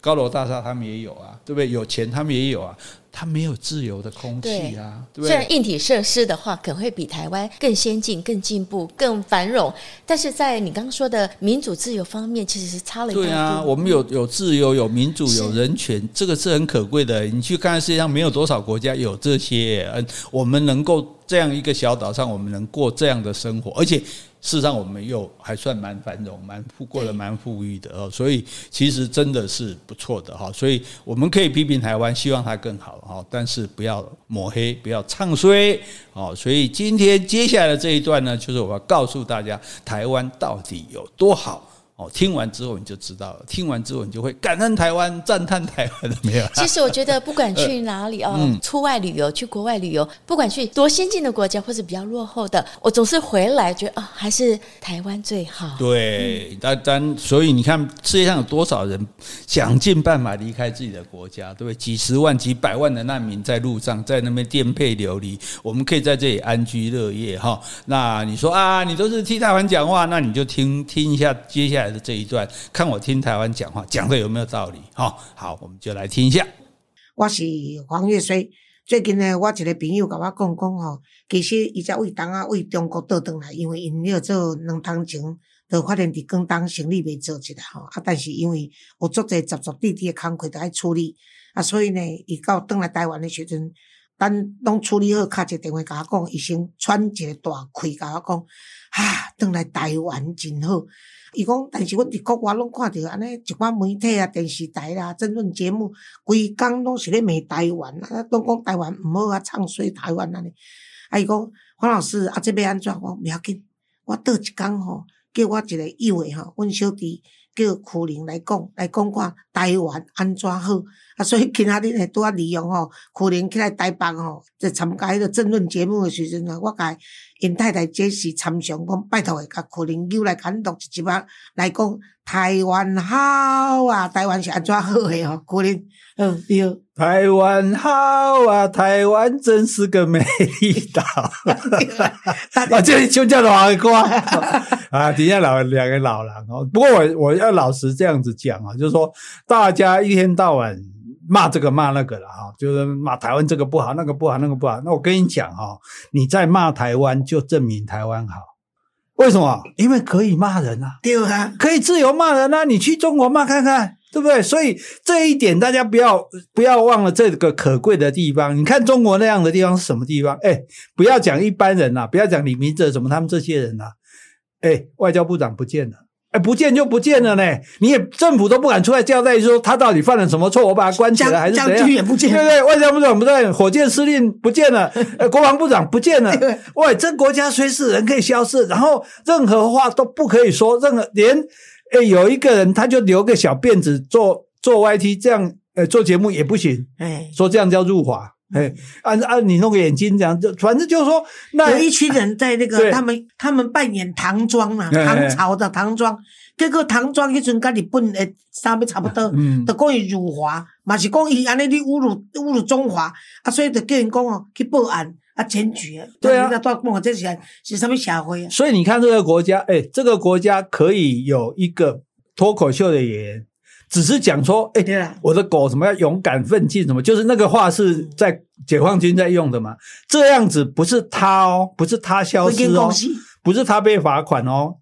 高楼大厦他们也有啊，对不对？有钱他们也有啊。它没有自由的空气啊！对，虽然硬体设施的话，可能会比台湾更先进、更进步、更繁荣，但是在你刚刚说的民主自由方面，其实是差了一点。对啊，我们有有自由、有民主、有人权，这个是很可贵的。你去看世界上没有多少国家有这些，嗯，我们能够这样一个小岛上，我们能过这样的生活，而且。事实上，我们又还算蛮繁荣、蛮富过得蛮富裕的哦，所以其实真的是不错的哈。所以我们可以批评台湾，希望它更好哈，但是不要抹黑，不要唱衰哦。所以今天接下来的这一段呢，就是我要告诉大家台湾到底有多好。哦，听完之后你就知道了，听完之后你就会感恩台湾，赞叹台湾了 没有？其实我觉得不管去 哪里哦，嗯、出外旅游，去国外旅游，不管去多先进的国家或者比较落后的，我总是回来觉得啊、哦，还是台湾最好。对，但但所以你看，世界上有多少人想尽办法离开自己的国家，对不对？几十万、几百万的难民在路上，在那边颠沛流离，我们可以在这里安居乐业哈。那你说啊，你都是替台湾讲话，那你就听听一下接下来这一段，看我听台湾讲话讲的有没有道理？哈，好，我们就来听一下。我是黄月水，最近呢，我一个朋友跟我讲讲吼，其实伊在为当啊为中国倒转来，因为因要做两趟前，就发现伫广东生理未做起来吼，啊，但是因为有足侪杂杂地地的工课都爱处理，啊，所以呢，伊到倒来台湾的时阵，等拢处理好，敲一个电话甲我讲，医生喘一个大气甲我讲，哈，转来台湾真好。伊讲，但是阮伫国外拢看着安尼一寡媒体啊、电视台啦、政论节目，规工拢是咧骂台湾，啊，拢讲台湾毋好啊，唱衰台湾安尼。啊，伊讲黄老师啊，这要安怎？我毋要紧，我倒一工吼，叫我一个友诶吼，阮小弟。叫柯林来讲，来讲看台湾安怎好啊！所以今仔日呢，拄啊利用吼，苦苓起来台北吼，在参加迄个政论节目诶时阵呢，我甲因太太解释参详讲，拜托诶，甲苦苓又来感动一集啊，来讲台湾好啊，台湾是安怎好诶吼，苦苓，嗯，对。台湾好啊，台湾真是个美丽岛。啊，这就叫老歌 啊！底下老两个老人哦。不过我我要老实这样子讲啊，就是说大家一天到晚骂这个骂那个了哈，就是骂台湾这个不好，那个不好，那个不好。那我跟你讲哈，你在骂台湾，就证明台湾好。为什么？因为可以骂人啊，对啊，可以自由骂人啊。你去中国骂看看。对不对？所以这一点大家不要不要忘了这个可贵的地方。你看中国那样的地方是什么地方？哎，不要讲一般人呐，不要讲李明哲什么他们这些人呐。哎，外交部长不见了，哎，不见就不见了呢。你也政府都不敢出来交代，说他到底犯了什么错，我把他关起来还是怎样？将军也不见，对不对？外交部长不在，火箭司令不见了，呃，国防部长不见了。喂，这国家随时人可以消失，然后任何话都不可以说，任何连。哎，有一个人，他就留个小辫子做做 YT，这样呃做节目也不行。哎，说这样叫入华。哎，按按你弄个眼睛这样，就反正就是说，那有一群人在那个他们他们扮演唐装嘛，唐朝的唐装，结果唐装迄阵跟日本诶衫要差不多，嗯，就讲伊辱华，嘛是讲伊安尼你侮辱侮辱中华，啊，所以就叫人讲哦去报案。啊，检举啊！对啊，这是是什么社会啊？所以你看这个国家，哎，这个国家可以有一个脱口秀的演员，只是讲说，哎，欸啊，我的狗什么要勇敢奋进，什么就是那个话是在解放军在用的嘛？这样子不是他哦，不是他消失哦，不是他被罚款哦。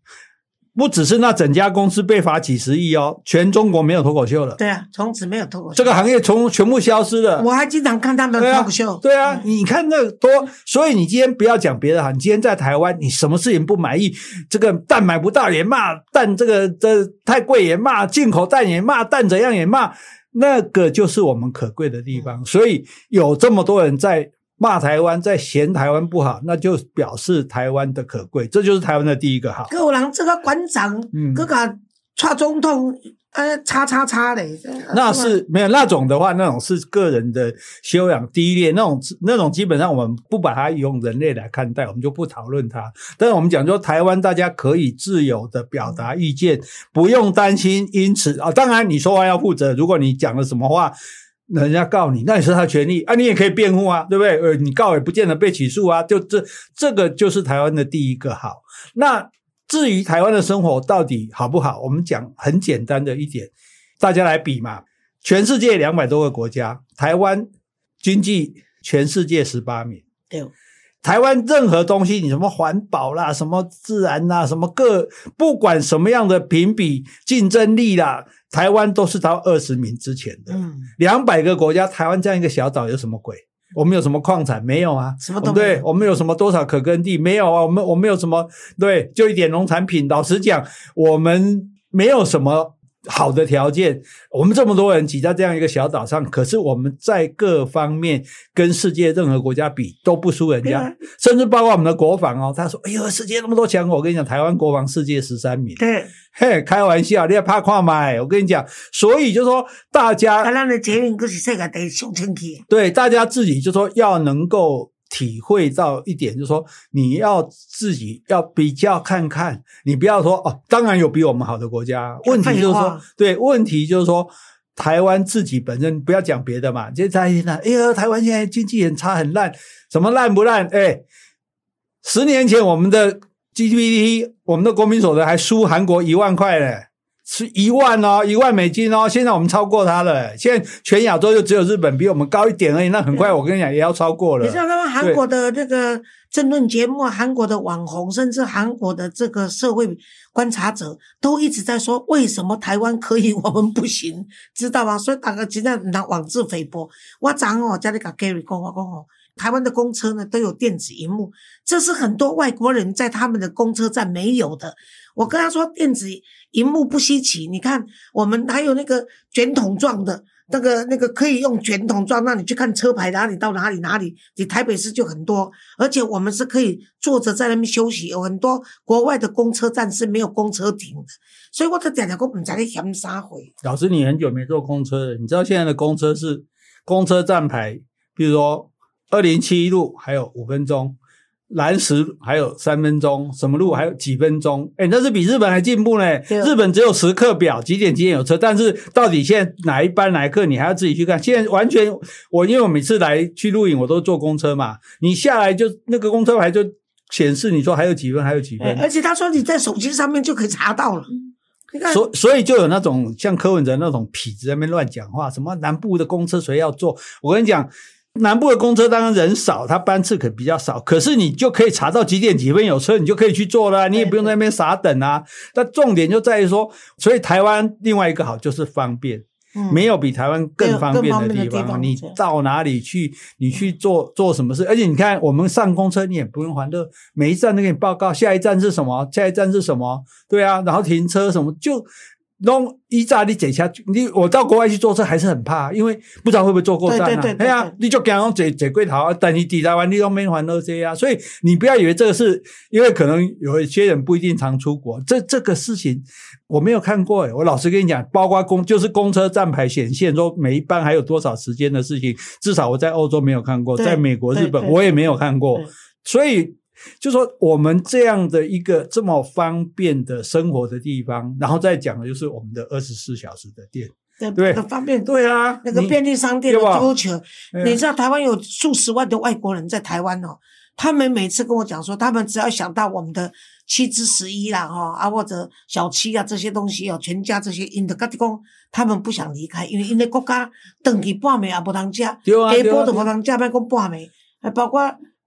不只是那整家公司被罚几十亿哦，全中国没有脱口秀了。对啊，从此没有脱口秀，这个行业从全部消失了。我还经常看他们的脱口秀。对啊，对啊，你看那多，所以你今天不要讲别的哈，你今天在台湾，你什么事情不满意？这个蛋买不到也骂，蛋这个这太贵也骂，进口蛋也骂，蛋怎样也骂，那个就是我们可贵的地方。所以有这么多人在。骂台湾，在嫌台湾不好，那就表示台湾的可贵，这就是台湾的第一个好。有人这个馆长，嗯，这个蔡总统，呃，叉叉叉的，那是没有那种的话，那种是个人的修养低劣，那种那种基本上我们不把它用人类来看待，我们就不讨论它。但是我们讲说，台湾大家可以自由的表达意见，嗯、不用担心，因此啊，当然你说话要负责，如果你讲了什么话。人家告你，那也是他权利啊，你也可以辩护啊，对不对？呃，你告也不见得被起诉啊，就这这个就是台湾的第一个好。那至于台湾的生活到底好不好，我们讲很简单的一点，大家来比嘛。全世界两百多个国家，台湾经济全世界十八名。对，台湾任何东西，你什么环保啦，什么自然啦，什么各不管什么样的评比竞争力啦。台湾都是到二十名之前的，两百个国家，台湾这样一个小岛有什么鬼？我们有什么矿产？没有啊，什么都没有。对，我们有什么多少可耕地？没有啊，我们我们有什么？对，就一点农产品。老实讲，我们没有什么好的条件，我们这么多人挤在这样一个小岛上，可是我们在各方面跟世界任何国家比都不输人家，甚至包括我们的国防哦。他说：“哎呦，世界那么多强国，我跟你讲，台湾国防世界十三名。”对，嘿，开玩笑，你也怕跨买？我跟你讲，所以就说大家，台湾的捷运可是世界第一上清气。对，大家自己就说要能够。体会到一点，就是说你要自己要比较看看，你不要说哦，当然有比我们好的国家。问题就是说，对，问题就是说，台湾自己本身不要讲别的嘛，就在那，哎呀，台湾现在经济很差很烂，什么烂不烂？哎，十年前我们的 GDP，我们的国民所得还输韩国一万块嘞。是一万哦，一万美金哦。现在我们超过它了。现在全亚洲就只有日本比我们高一点而已。那很快，我跟你讲，也要超过了。你知道他们韩国的那个政论节目，韩国的网红，甚至韩国的这个社会观察者，都一直在说，为什么台湾可以，我们不行，知道吗？所以大家现在拿妄自菲薄。我昨哦，家里跟 Gary 讲，我讲哦，台湾的公车呢都有电子荧幕，这是很多外国人在他们的公车站没有的。我跟他说，电子。荧幕不稀奇，你看我们还有那个卷筒状的，那个那个可以用卷筒状，让你去看车牌哪里到哪里哪里。你台北市就很多，而且我们是可以坐着在那边休息。有很多国外的公车站是没有公车停的，所以我在讲讲，我唔知你嫌啥回。老师，你很久没坐公车了，你知道现在的公车是公车站牌，比如说二零七一路还有五分钟。蓝石还有三分钟，什么路还有几分钟？诶、欸、那是比日本还进步呢。日本只有时刻表，几点几点有车，但是到底现在哪一班哪一刻，你还要自己去看。现在完全，我因为我每次来去录影，我都坐公车嘛，你下来就那个公车牌就显示你说还有几分，还有几分。而且他说你在手机上面就可以查到了。所所以就有那种像柯文哲那种痞子在那边乱讲话，什么南部的公车谁要坐？我跟你讲。南部的公车当然人少，它班次可比较少，可是你就可以查到几点几分有车，你就可以去坐了，你也不用在那边傻等啊。但重点就在于说，所以台湾另外一个好就是方便，嗯、没有比台湾更方便的地方。地方你到哪里去，你去做做什么事，而且你看我们上公车你也不用还乐，每一站都给你报告下一站是什么，下一站是什么，对啊，然后停车什么就。弄一炸你坐下，你我到国外去坐车还是很怕，因为不知道会不会坐过站啊。对呀，你就讲坐坐过头，等你抵达完你都没还那些啊。所以你不要以为这个是，因为可能有一些人不一定常出国，这这个事情我没有看过诶。我老实跟你讲，包括公就是公车站牌显现说每一班还有多少时间的事情，至少我在欧洲没有看过，在美国、日本我也没有看过，所以。就说我们这样的一个这么方便的生活的地方，然后再讲的就是我们的二十四小时的店，对对，很方便。对啊，那个便利商店的需求，你知道台湾有数十万的外国人在台湾哦，他们每次跟我讲说，他们只要想到我们的七之十一啦，哈啊或者小七啊这些东西哦，全家这些，因的家己讲，他们不想离开，因为因为国家等于半暝也不能吃，对啊，鸡煲都不能吃，别讲半暝，还包括。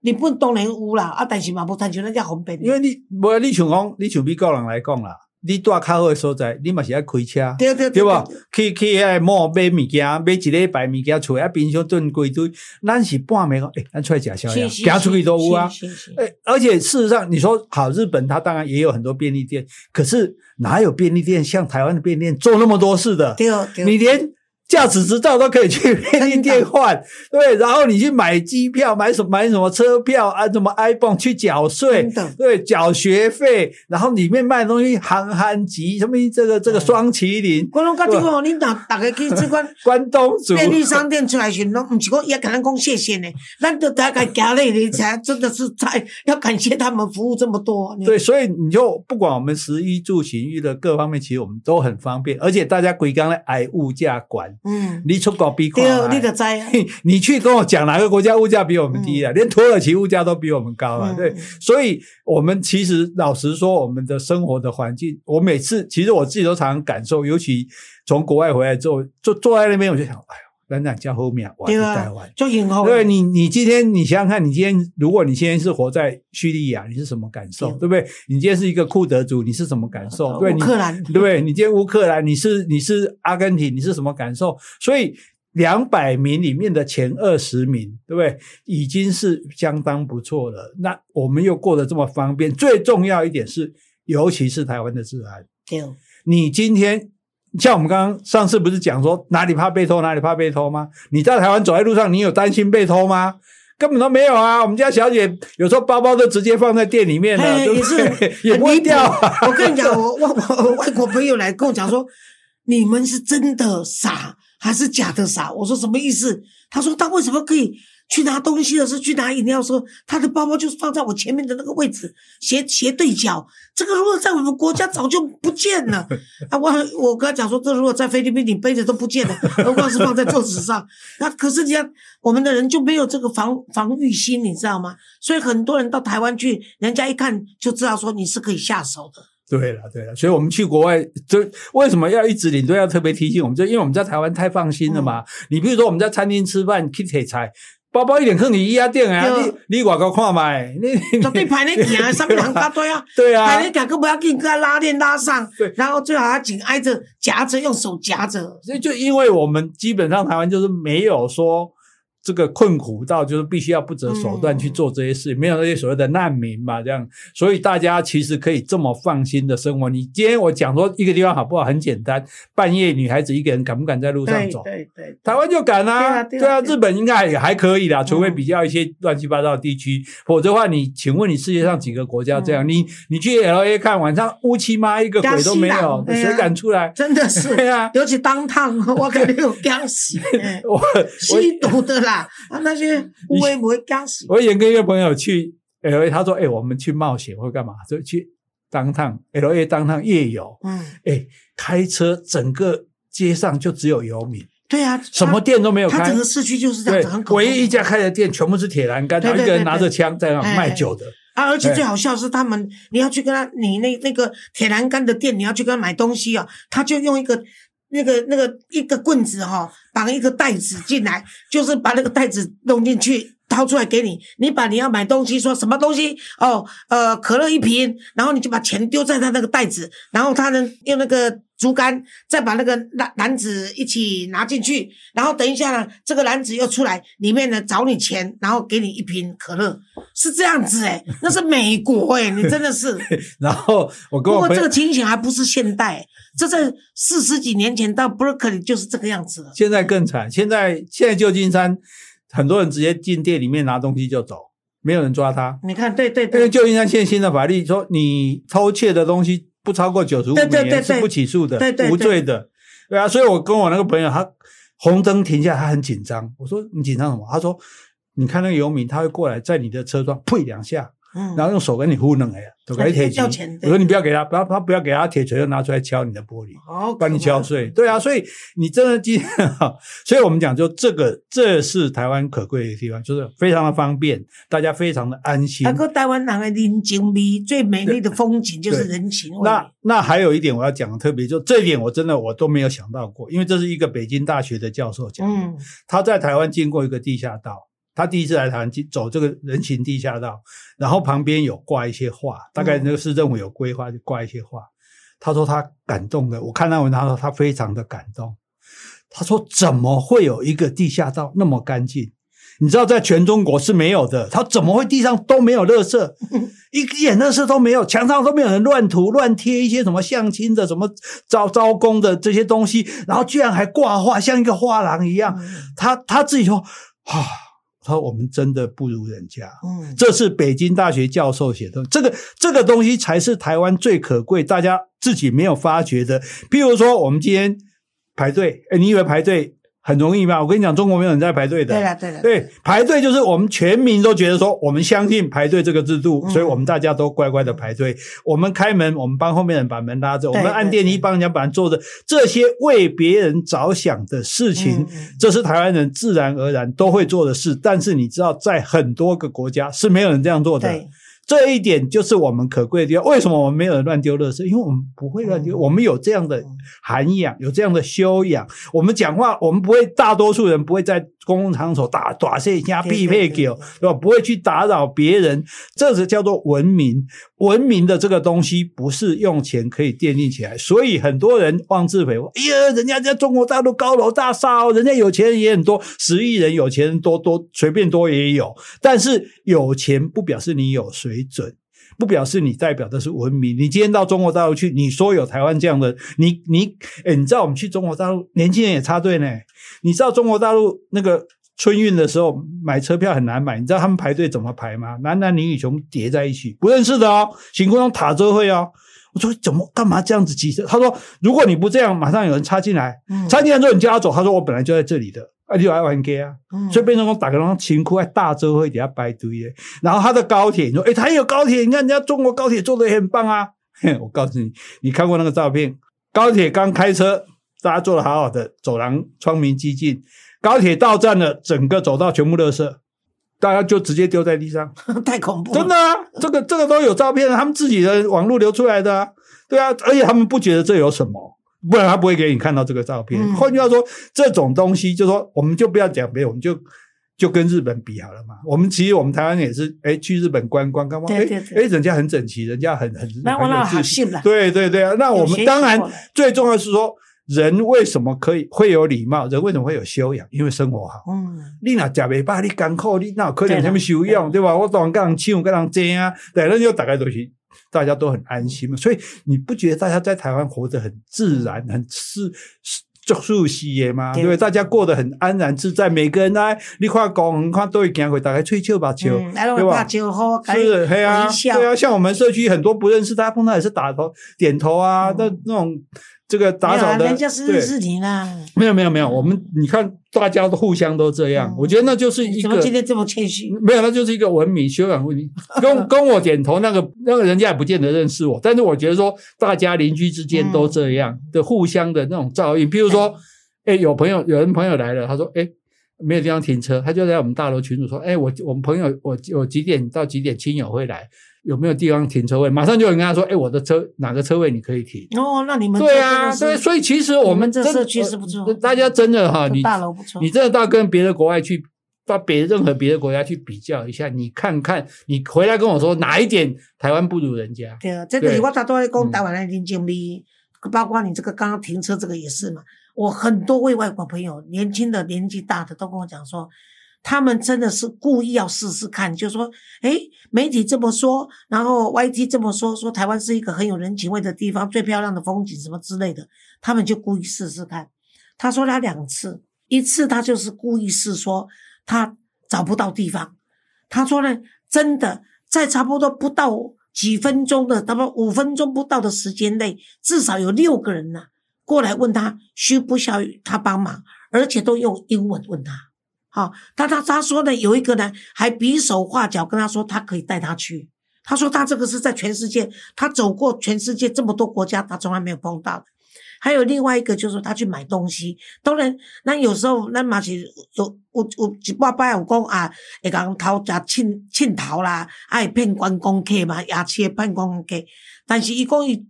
日本当然有啦，啊，但是嘛无亲像咱遮方便。因为你无你像讲，你像美国人来讲啦，你住较好的所在，你嘛是爱开车，对对对，对吧？去去遐某买物件，买一礼拜物件出来，啊，冰箱炖几堆，咱是半暝讲，诶、欸，咱出来食宵夜，行出去都有啊。诶、欸，而且事实上，你说好，日本它当然也有很多便利店，可是哪有便利店像台湾的便利店做那么多事的？对对，你连。驾驶执照都可以去便利店换，对，然后你去买机票，买什么买什么车票啊，什么 iPhone 去缴税，对，缴学费，然后里面卖的东西憨憨吉，什么这个这个双麒麟。我拢觉得哦，你大大家去这款 关东煮便利商店出来时，拢唔是讲也跟咱讲谢谢呢，咱都大概加了一才真的是在要感谢他们服务这么多。对，所以你就不管我们食衣住行娱乐各方面，其实我们都很方便，而且大家规刚来挨物价管。嗯，你出国比快，你就知啊。你去跟我讲哪个国家物价比我们低啊？嗯、连土耳其物价都比我们高啊！嗯、对，所以我们其实老实说，我们的生活的环境，我每次其实我自己都常常感受，尤其从国外回来之后，坐坐在那边我就想，哎呦。等等，叫后面我还台湾，就以后对你，你今天你想想看，你今天如果你今天是活在叙利亚，你是什么感受？对，不对？你今天是一个库德族，你是什么感受？呃、对，乌克兰，对不对？你今天乌克兰，你是你是阿根廷，你是什么感受？所以两百名里面的前二十名，对不对？已经是相当不错了。那我们又过得这么方便，最重要一点是，尤其是台湾的治安。对，你今天。像我们刚刚上次不是讲说哪里怕被偷，哪里怕被偷吗？你在台湾走在路上，你有担心被偷吗？根本都没有啊！我们家小姐有时候包包都直接放在店里面了，对不对？也是 也不会掉啊。我跟你讲，我我我外国朋友来跟我讲说，你们是真的傻还是假的傻？我说什么意思？他说他为什么可以？去拿东西的时候，去拿饮料的时候，他的包包就是放在我前面的那个位置，斜斜对角。这个如果在我们国家早就不见了 啊！我我跟他讲说，这如果在菲律宾你背着都不见了，何况是放在桌子上。那可是你看，我们的人就没有这个防防御心，你知道吗？所以很多人到台湾去，人家一看就知道说你是可以下手的。对了，对了，所以我们去国外，就为什么要一直领队要特别提醒我们？就因为我们在台湾太放心了嘛。嗯、你比如说我们在餐厅吃饭，去铁菜。包包一点坑你一家店啊！你你外国看嘛？你 绝对排那行，上面两大堆啊！对啊，排那行，不要给你给他拉链拉上，对，然后最好还紧挨着夹着，用手夹着。所以就因为我们基本上台湾就是没有说。这个困苦到就是必须要不择手段去做这些事，嗯、没有那些所谓的难民嘛，这样，所以大家其实可以这么放心的生活。你今天我讲说一个地方好不好，很简单，半夜女孩子一个人敢不敢在路上走？对对，对，对，台湾就敢啊，对啊，日本应该也还可以啦，除非比较一些乱七八糟的地区，嗯、否则的话，你请问你世界上几个国家这样？嗯、你你去 LA 看晚上乌漆嘛一个鬼都没有，谁敢出来？真的是，对啊，尤其当趟我肯定有惊喜，我吸毒的啦。啊，那些 乌龟不会干死。我也跟一个朋友去 L A，他说：“哎、欸，我们去冒险或干嘛？就去当趟 L A 当趟夜游。嗯，哎、欸，开车整个街上就只有游民。对啊，什么店都没有开。他整个市区就是这样唯一一家开的店全部是铁栏杆，然后一个人拿着枪在那卖酒的。啊，而且最好笑是他们，你要去跟他，你那那个铁栏杆的店，你要去跟他买东西啊，他就用一个。那个那个一个棍子哈、哦，绑一个袋子进来，就是把那个袋子弄进去，掏出来给你。你把你要买东西，说什么东西哦，呃，可乐一瓶，然后你就把钱丢在他那个袋子，然后他呢用那个竹竿再把那个篮篮子一起拿进去，然后等一下呢，这个篮子又出来，里面呢找你钱，然后给你一瓶可乐，是这样子诶，那是美国诶，你真的是。然后我跟我不过这个情形还不是现代。这在四十几年前到 Berkeley 就是这个样子了。现在更惨，现在现在旧金山很多人直接进店里面拿东西就走，没有人抓他。你看，对对对，因为旧金山现在新的法律说，你偷窃的东西不超过九十五美元是不起诉的，对对对，无罪的。对啊，所以我跟我那个朋友，他红灯停下，他很紧张。我说你紧张什么？他说你看那个游民，他会过来在你的车窗呸两下。嗯，然后用手跟你糊弄哎呀，都给铁锤。我说你不要给他，不要他不要给他铁锤，就拿出来敲你的玻璃，好，把你敲碎。对啊，所以你真的今 所以我们讲就这个，这是台湾可贵的地方，就是非常的方便，大家非常的安心。那个台湾人的人情味，最美丽的风景就是人情味。那那还有一点我要讲的特别，就这一点我真的我都没有想到过，因为这是一个北京大学的教授讲，嗯，他在台湾经过一个地下道。他第一次来台湾，走这个人行地下道，然后旁边有挂一些画，大概那个市政府有规划，就挂一些画。他说他感动的，我看到文章，他说他非常的感动。他说怎么会有一个地下道那么干净？你知道在全中国是没有的。他怎么会地上都没有垃圾，一点垃圾都没有，墙上都没有人乱涂乱贴一些什么相亲的、什么招招工的这些东西，然后居然还挂画，像一个画廊一样。他他自己说啊。他说：“我们真的不如人家。”嗯，这是北京大学教授写的。这个这个东西才是台湾最可贵，大家自己没有发觉的。譬如说，我们今天排队，诶，你以为排队？很容易吧？我跟你讲，中国没有人在排队的。对了，对了，对，排队就是我们全民都觉得说，我们相信排队这个制度，嗯、所以我们大家都乖乖的排队。我们开门，我们帮后面人把门拉着，我们按电梯帮人家把人坐着。这些为别人着想的事情，嗯、这是台湾人自然而然都会做的事。但是你知道，在很多个国家是没有人这样做的。这一点就是我们可贵的地方。为什么我们没有人乱丢垃圾？因为我们不会乱丢，我们有这样的涵养，有这样的修养。我们讲话，我们不会，大多数人不会在公共场所打打碎家屁屁狗，对吧？不会去打扰别人，这是叫做文明。文明的这个东西不是用钱可以奠定起来，所以很多人妄自菲薄。哎呀，人家在中国大陆高楼大厦哦，人家有钱人也很多，十亿人有钱人多多，随便多也有。但是有钱不表示你有水准，不表示你代表的是文明。你今天到中国大陆去，你说有台湾这样的，你你，诶你知道我们去中国大陆，年轻人也插队呢。你知道中国大陆那个春运的时候买车票很难买，你知道他们排队怎么排吗？男男女女全部叠在一起，不认识的哦，行过用塔车会哦。我说怎么干嘛这样子挤着？他说如果你不这样，马上有人插进来，嗯、插进来之后你叫他走。他说我本来就在这里的。啊，你爱玩 gay 啊，嗯、所以变成讲大家拢辛苦，在大洲会底下排队的。然后他的高铁，你说，诶、欸、他有高铁，你看人家中国高铁做的也很棒啊。我告诉你，你看过那个照片？高铁刚开车，大家坐的好好的，走廊窗明几净。高铁到站了，整个走道全部垃圾，大家就直接丢在地上，太恐怖了。真的啊，这个这个都有照片，他们自己的网络流出来的啊。对啊，而且他们不觉得这有什么。不然他不会给你看到这个照片。嗯、换句话说，这种东西就是说，我们就不要讲别的，我们就就跟日本比好了嘛。我们其实我们台湾也是，哎，去日本观光，观光，哎哎，人家很整齐，人家很很那我那好信了。对对对啊，那我们当然最重要是说，人为什么可以会有礼貌？人为什么会有修养？因为生活好。嗯，你那假尾巴，你艰苦，你那可能什么修养，对吧？我当跟人抢，跟人争啊，对，那就大概都是。大家都很安心嘛，所以你不觉得大家在台湾活得很自然、很自就舒适吗？对不对？大家过得很安然自在，每个人呢，你看讲，你看都会行过大家吹笑把球，对吧？是，对啊，对啊，像我们社区很多不认识，大家碰到也是打头点头啊，那那种。这个打扫的，人家是认识你啦。没有没有没有，我们你看，大家都互相都这样，我觉得那就是一个。怎么今天这么谦虚？没有，那就是一个文明修养问题。跟跟我点头，那个那个人家也不见得认识我，但是我觉得说，大家邻居之间都这样的互相的那种照应。比如说，哎，有朋友有人朋友来了，他说，哎，没有地方停车，他就在我们大楼群主说，哎，我我们朋友我我几点到几点亲友会来。有没有地方停车位？马上就有人跟他说：“哎，我的车哪个车位你可以停？”哦，那你们对啊，对，所以其实我们，们这社区是不错，大家真的哈，你大楼不错，你真的到跟别的国外去，到别任何别的国家去比较一下，你看看，你回来跟我说哪一点台湾不如人家？对啊，这个我大多在讲台湾的人经历，包括你这个刚刚停车这个也是嘛。我很多位外国朋友，年轻的、年纪大的都跟我讲说。他们真的是故意要试试看，就说，诶，媒体这么说，然后 YT 这么说，说台湾是一个很有人情味的地方，最漂亮的风景什么之类的，他们就故意试试看。他说他两次，一次他就是故意试说他找不到地方，他说呢，真的在差不多不到几分钟的，差不多五分钟不到的时间内，至少有六个人呢过来问他需不需要他帮忙，而且都用英文问他。好，他他他说呢，有一个呢还比手画脚跟他说，他可以带他去。他说他这个是在全世界，他走过全世界这么多国家，他从来没有碰到的。还有另外一个就是他去买东西，当然那有时候那嘛是有有有一百摆有讲啊，会讲偷食凊凊头啦，爱骗观光客嘛，夜市骗观光客。但是伊讲伊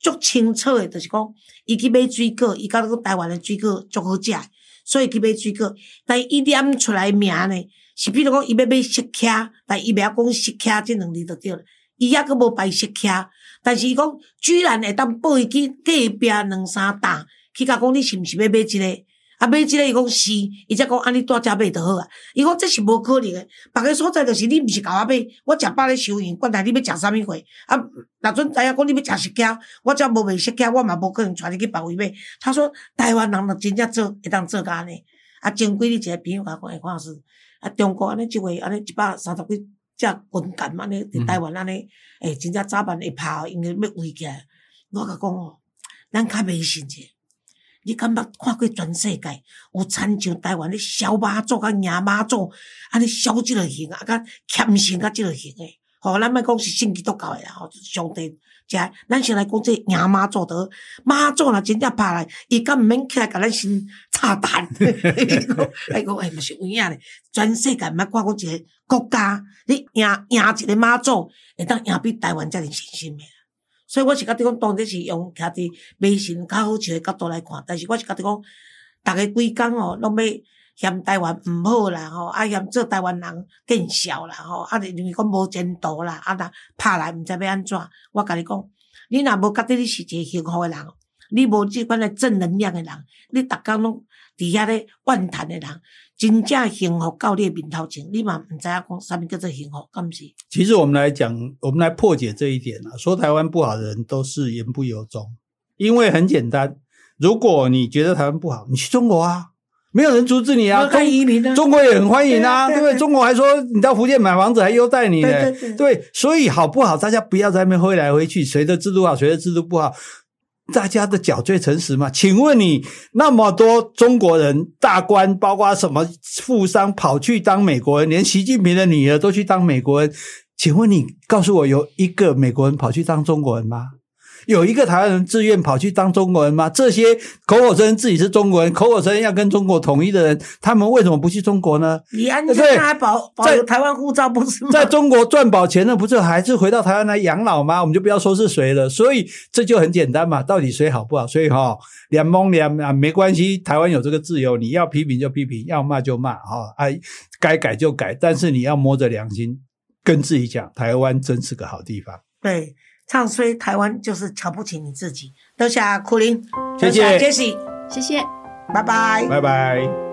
足清楚的，就是讲伊去买水果，伊甲那个台湾的水果足好食。所以去买水果，但伊念出来名呢，是比如讲伊要买熟客，但伊袂晓讲熟客即两字就对了，伊抑阁无排熟客，但是伊讲居然会当报伊去隔壁两三担，去甲讲你是毋是要买一个？啊，买即个伊讲是，伊则讲安尼带家买就好啊。伊讲这是无可能诶，别个所在就是你毋是甲我买，我食饱咧收银，管他你要食啥物货。啊，若阵知影讲你要食释迦，我则无卖释迦，我嘛无可能带你去别位买。他说台湾人就真正做会当做甲安尼。啊，前几日一个朋友甲我讲，看是啊，中国安尼一位安尼一百三十几只军舰安尼伫台湾安尼，诶、嗯欸，真正早晚会拍，因为要围起来。我甲讲哦，咱较迷信者。你敢捌看过全世界有亲像台湾的烧马祖甲野马祖，安尼烧即落型啊，甲虔诚甲即落型诶。吼，咱莫讲是信基督教诶啦，吼，上帝遮，咱先来讲这野马祖的妈祖若真正拍来，伊敢毋免起来甲咱先炸弹？哎，讲哎，毋是有影咧，全世界毋捌看过一个国家，你赢赢一个马祖，会当赢比台湾遮尔信心诶。所以我是觉得讲，当然是用徛伫迷信较好笑的角度来看，但是我是觉得讲，逐个规工哦，拢要嫌台湾毋好啦，吼，啊嫌做台湾人见笑啦，吼，啊因为讲无前途啦，啊若拍来毋知要安怎。我甲你讲，你若无觉得你是一个幸福诶人，你无即款的正能量的人，你逐工拢伫遐咧怨叹的人，真正幸福到你面头前，你嘛毋知影讲啥物叫做幸福，敢毋是？其实我们来讲，我们来破解这一点啊。说台湾不好的人都是言不由衷，因为很简单，如果你觉得台湾不好，你去中国啊。没有人阻止你啊！可以移民啊，中国也很欢迎啊，对不对？中国还说你到福建买房子还优待你呢，对对对，对，所以好不好？大家不要在那边挥来挥去，谁的制度好，谁的制度不好，大家的脚最诚实嘛。请问你那么多中国人大官，包括什么富商跑去当美国人，连习近平的女儿都去当美国人，请问你告诉我，有一个美国人跑去当中国人吗？有一个台湾人自愿跑去当中国人吗？这些口口声声自己是中国人，口口声声要跟中国统一的人，他们为什么不去中国呢？你安全还保保有台湾护照不是吗？在中国赚饱钱了，不是还是回到台湾来养老吗？我们就不要说是谁了。所以这就很简单嘛，到底谁好不好？所以哈，两蒙两啊，没关系，台湾有这个自由，你要批评就批评，要骂就骂哈，哎、啊，该改就改，但是你要摸着良心跟自己讲，台湾真是个好地方。对。唱衰台湾就是瞧不起你自己。多谢苦林，谢谢。杰西，谢谢，拜拜，拜拜。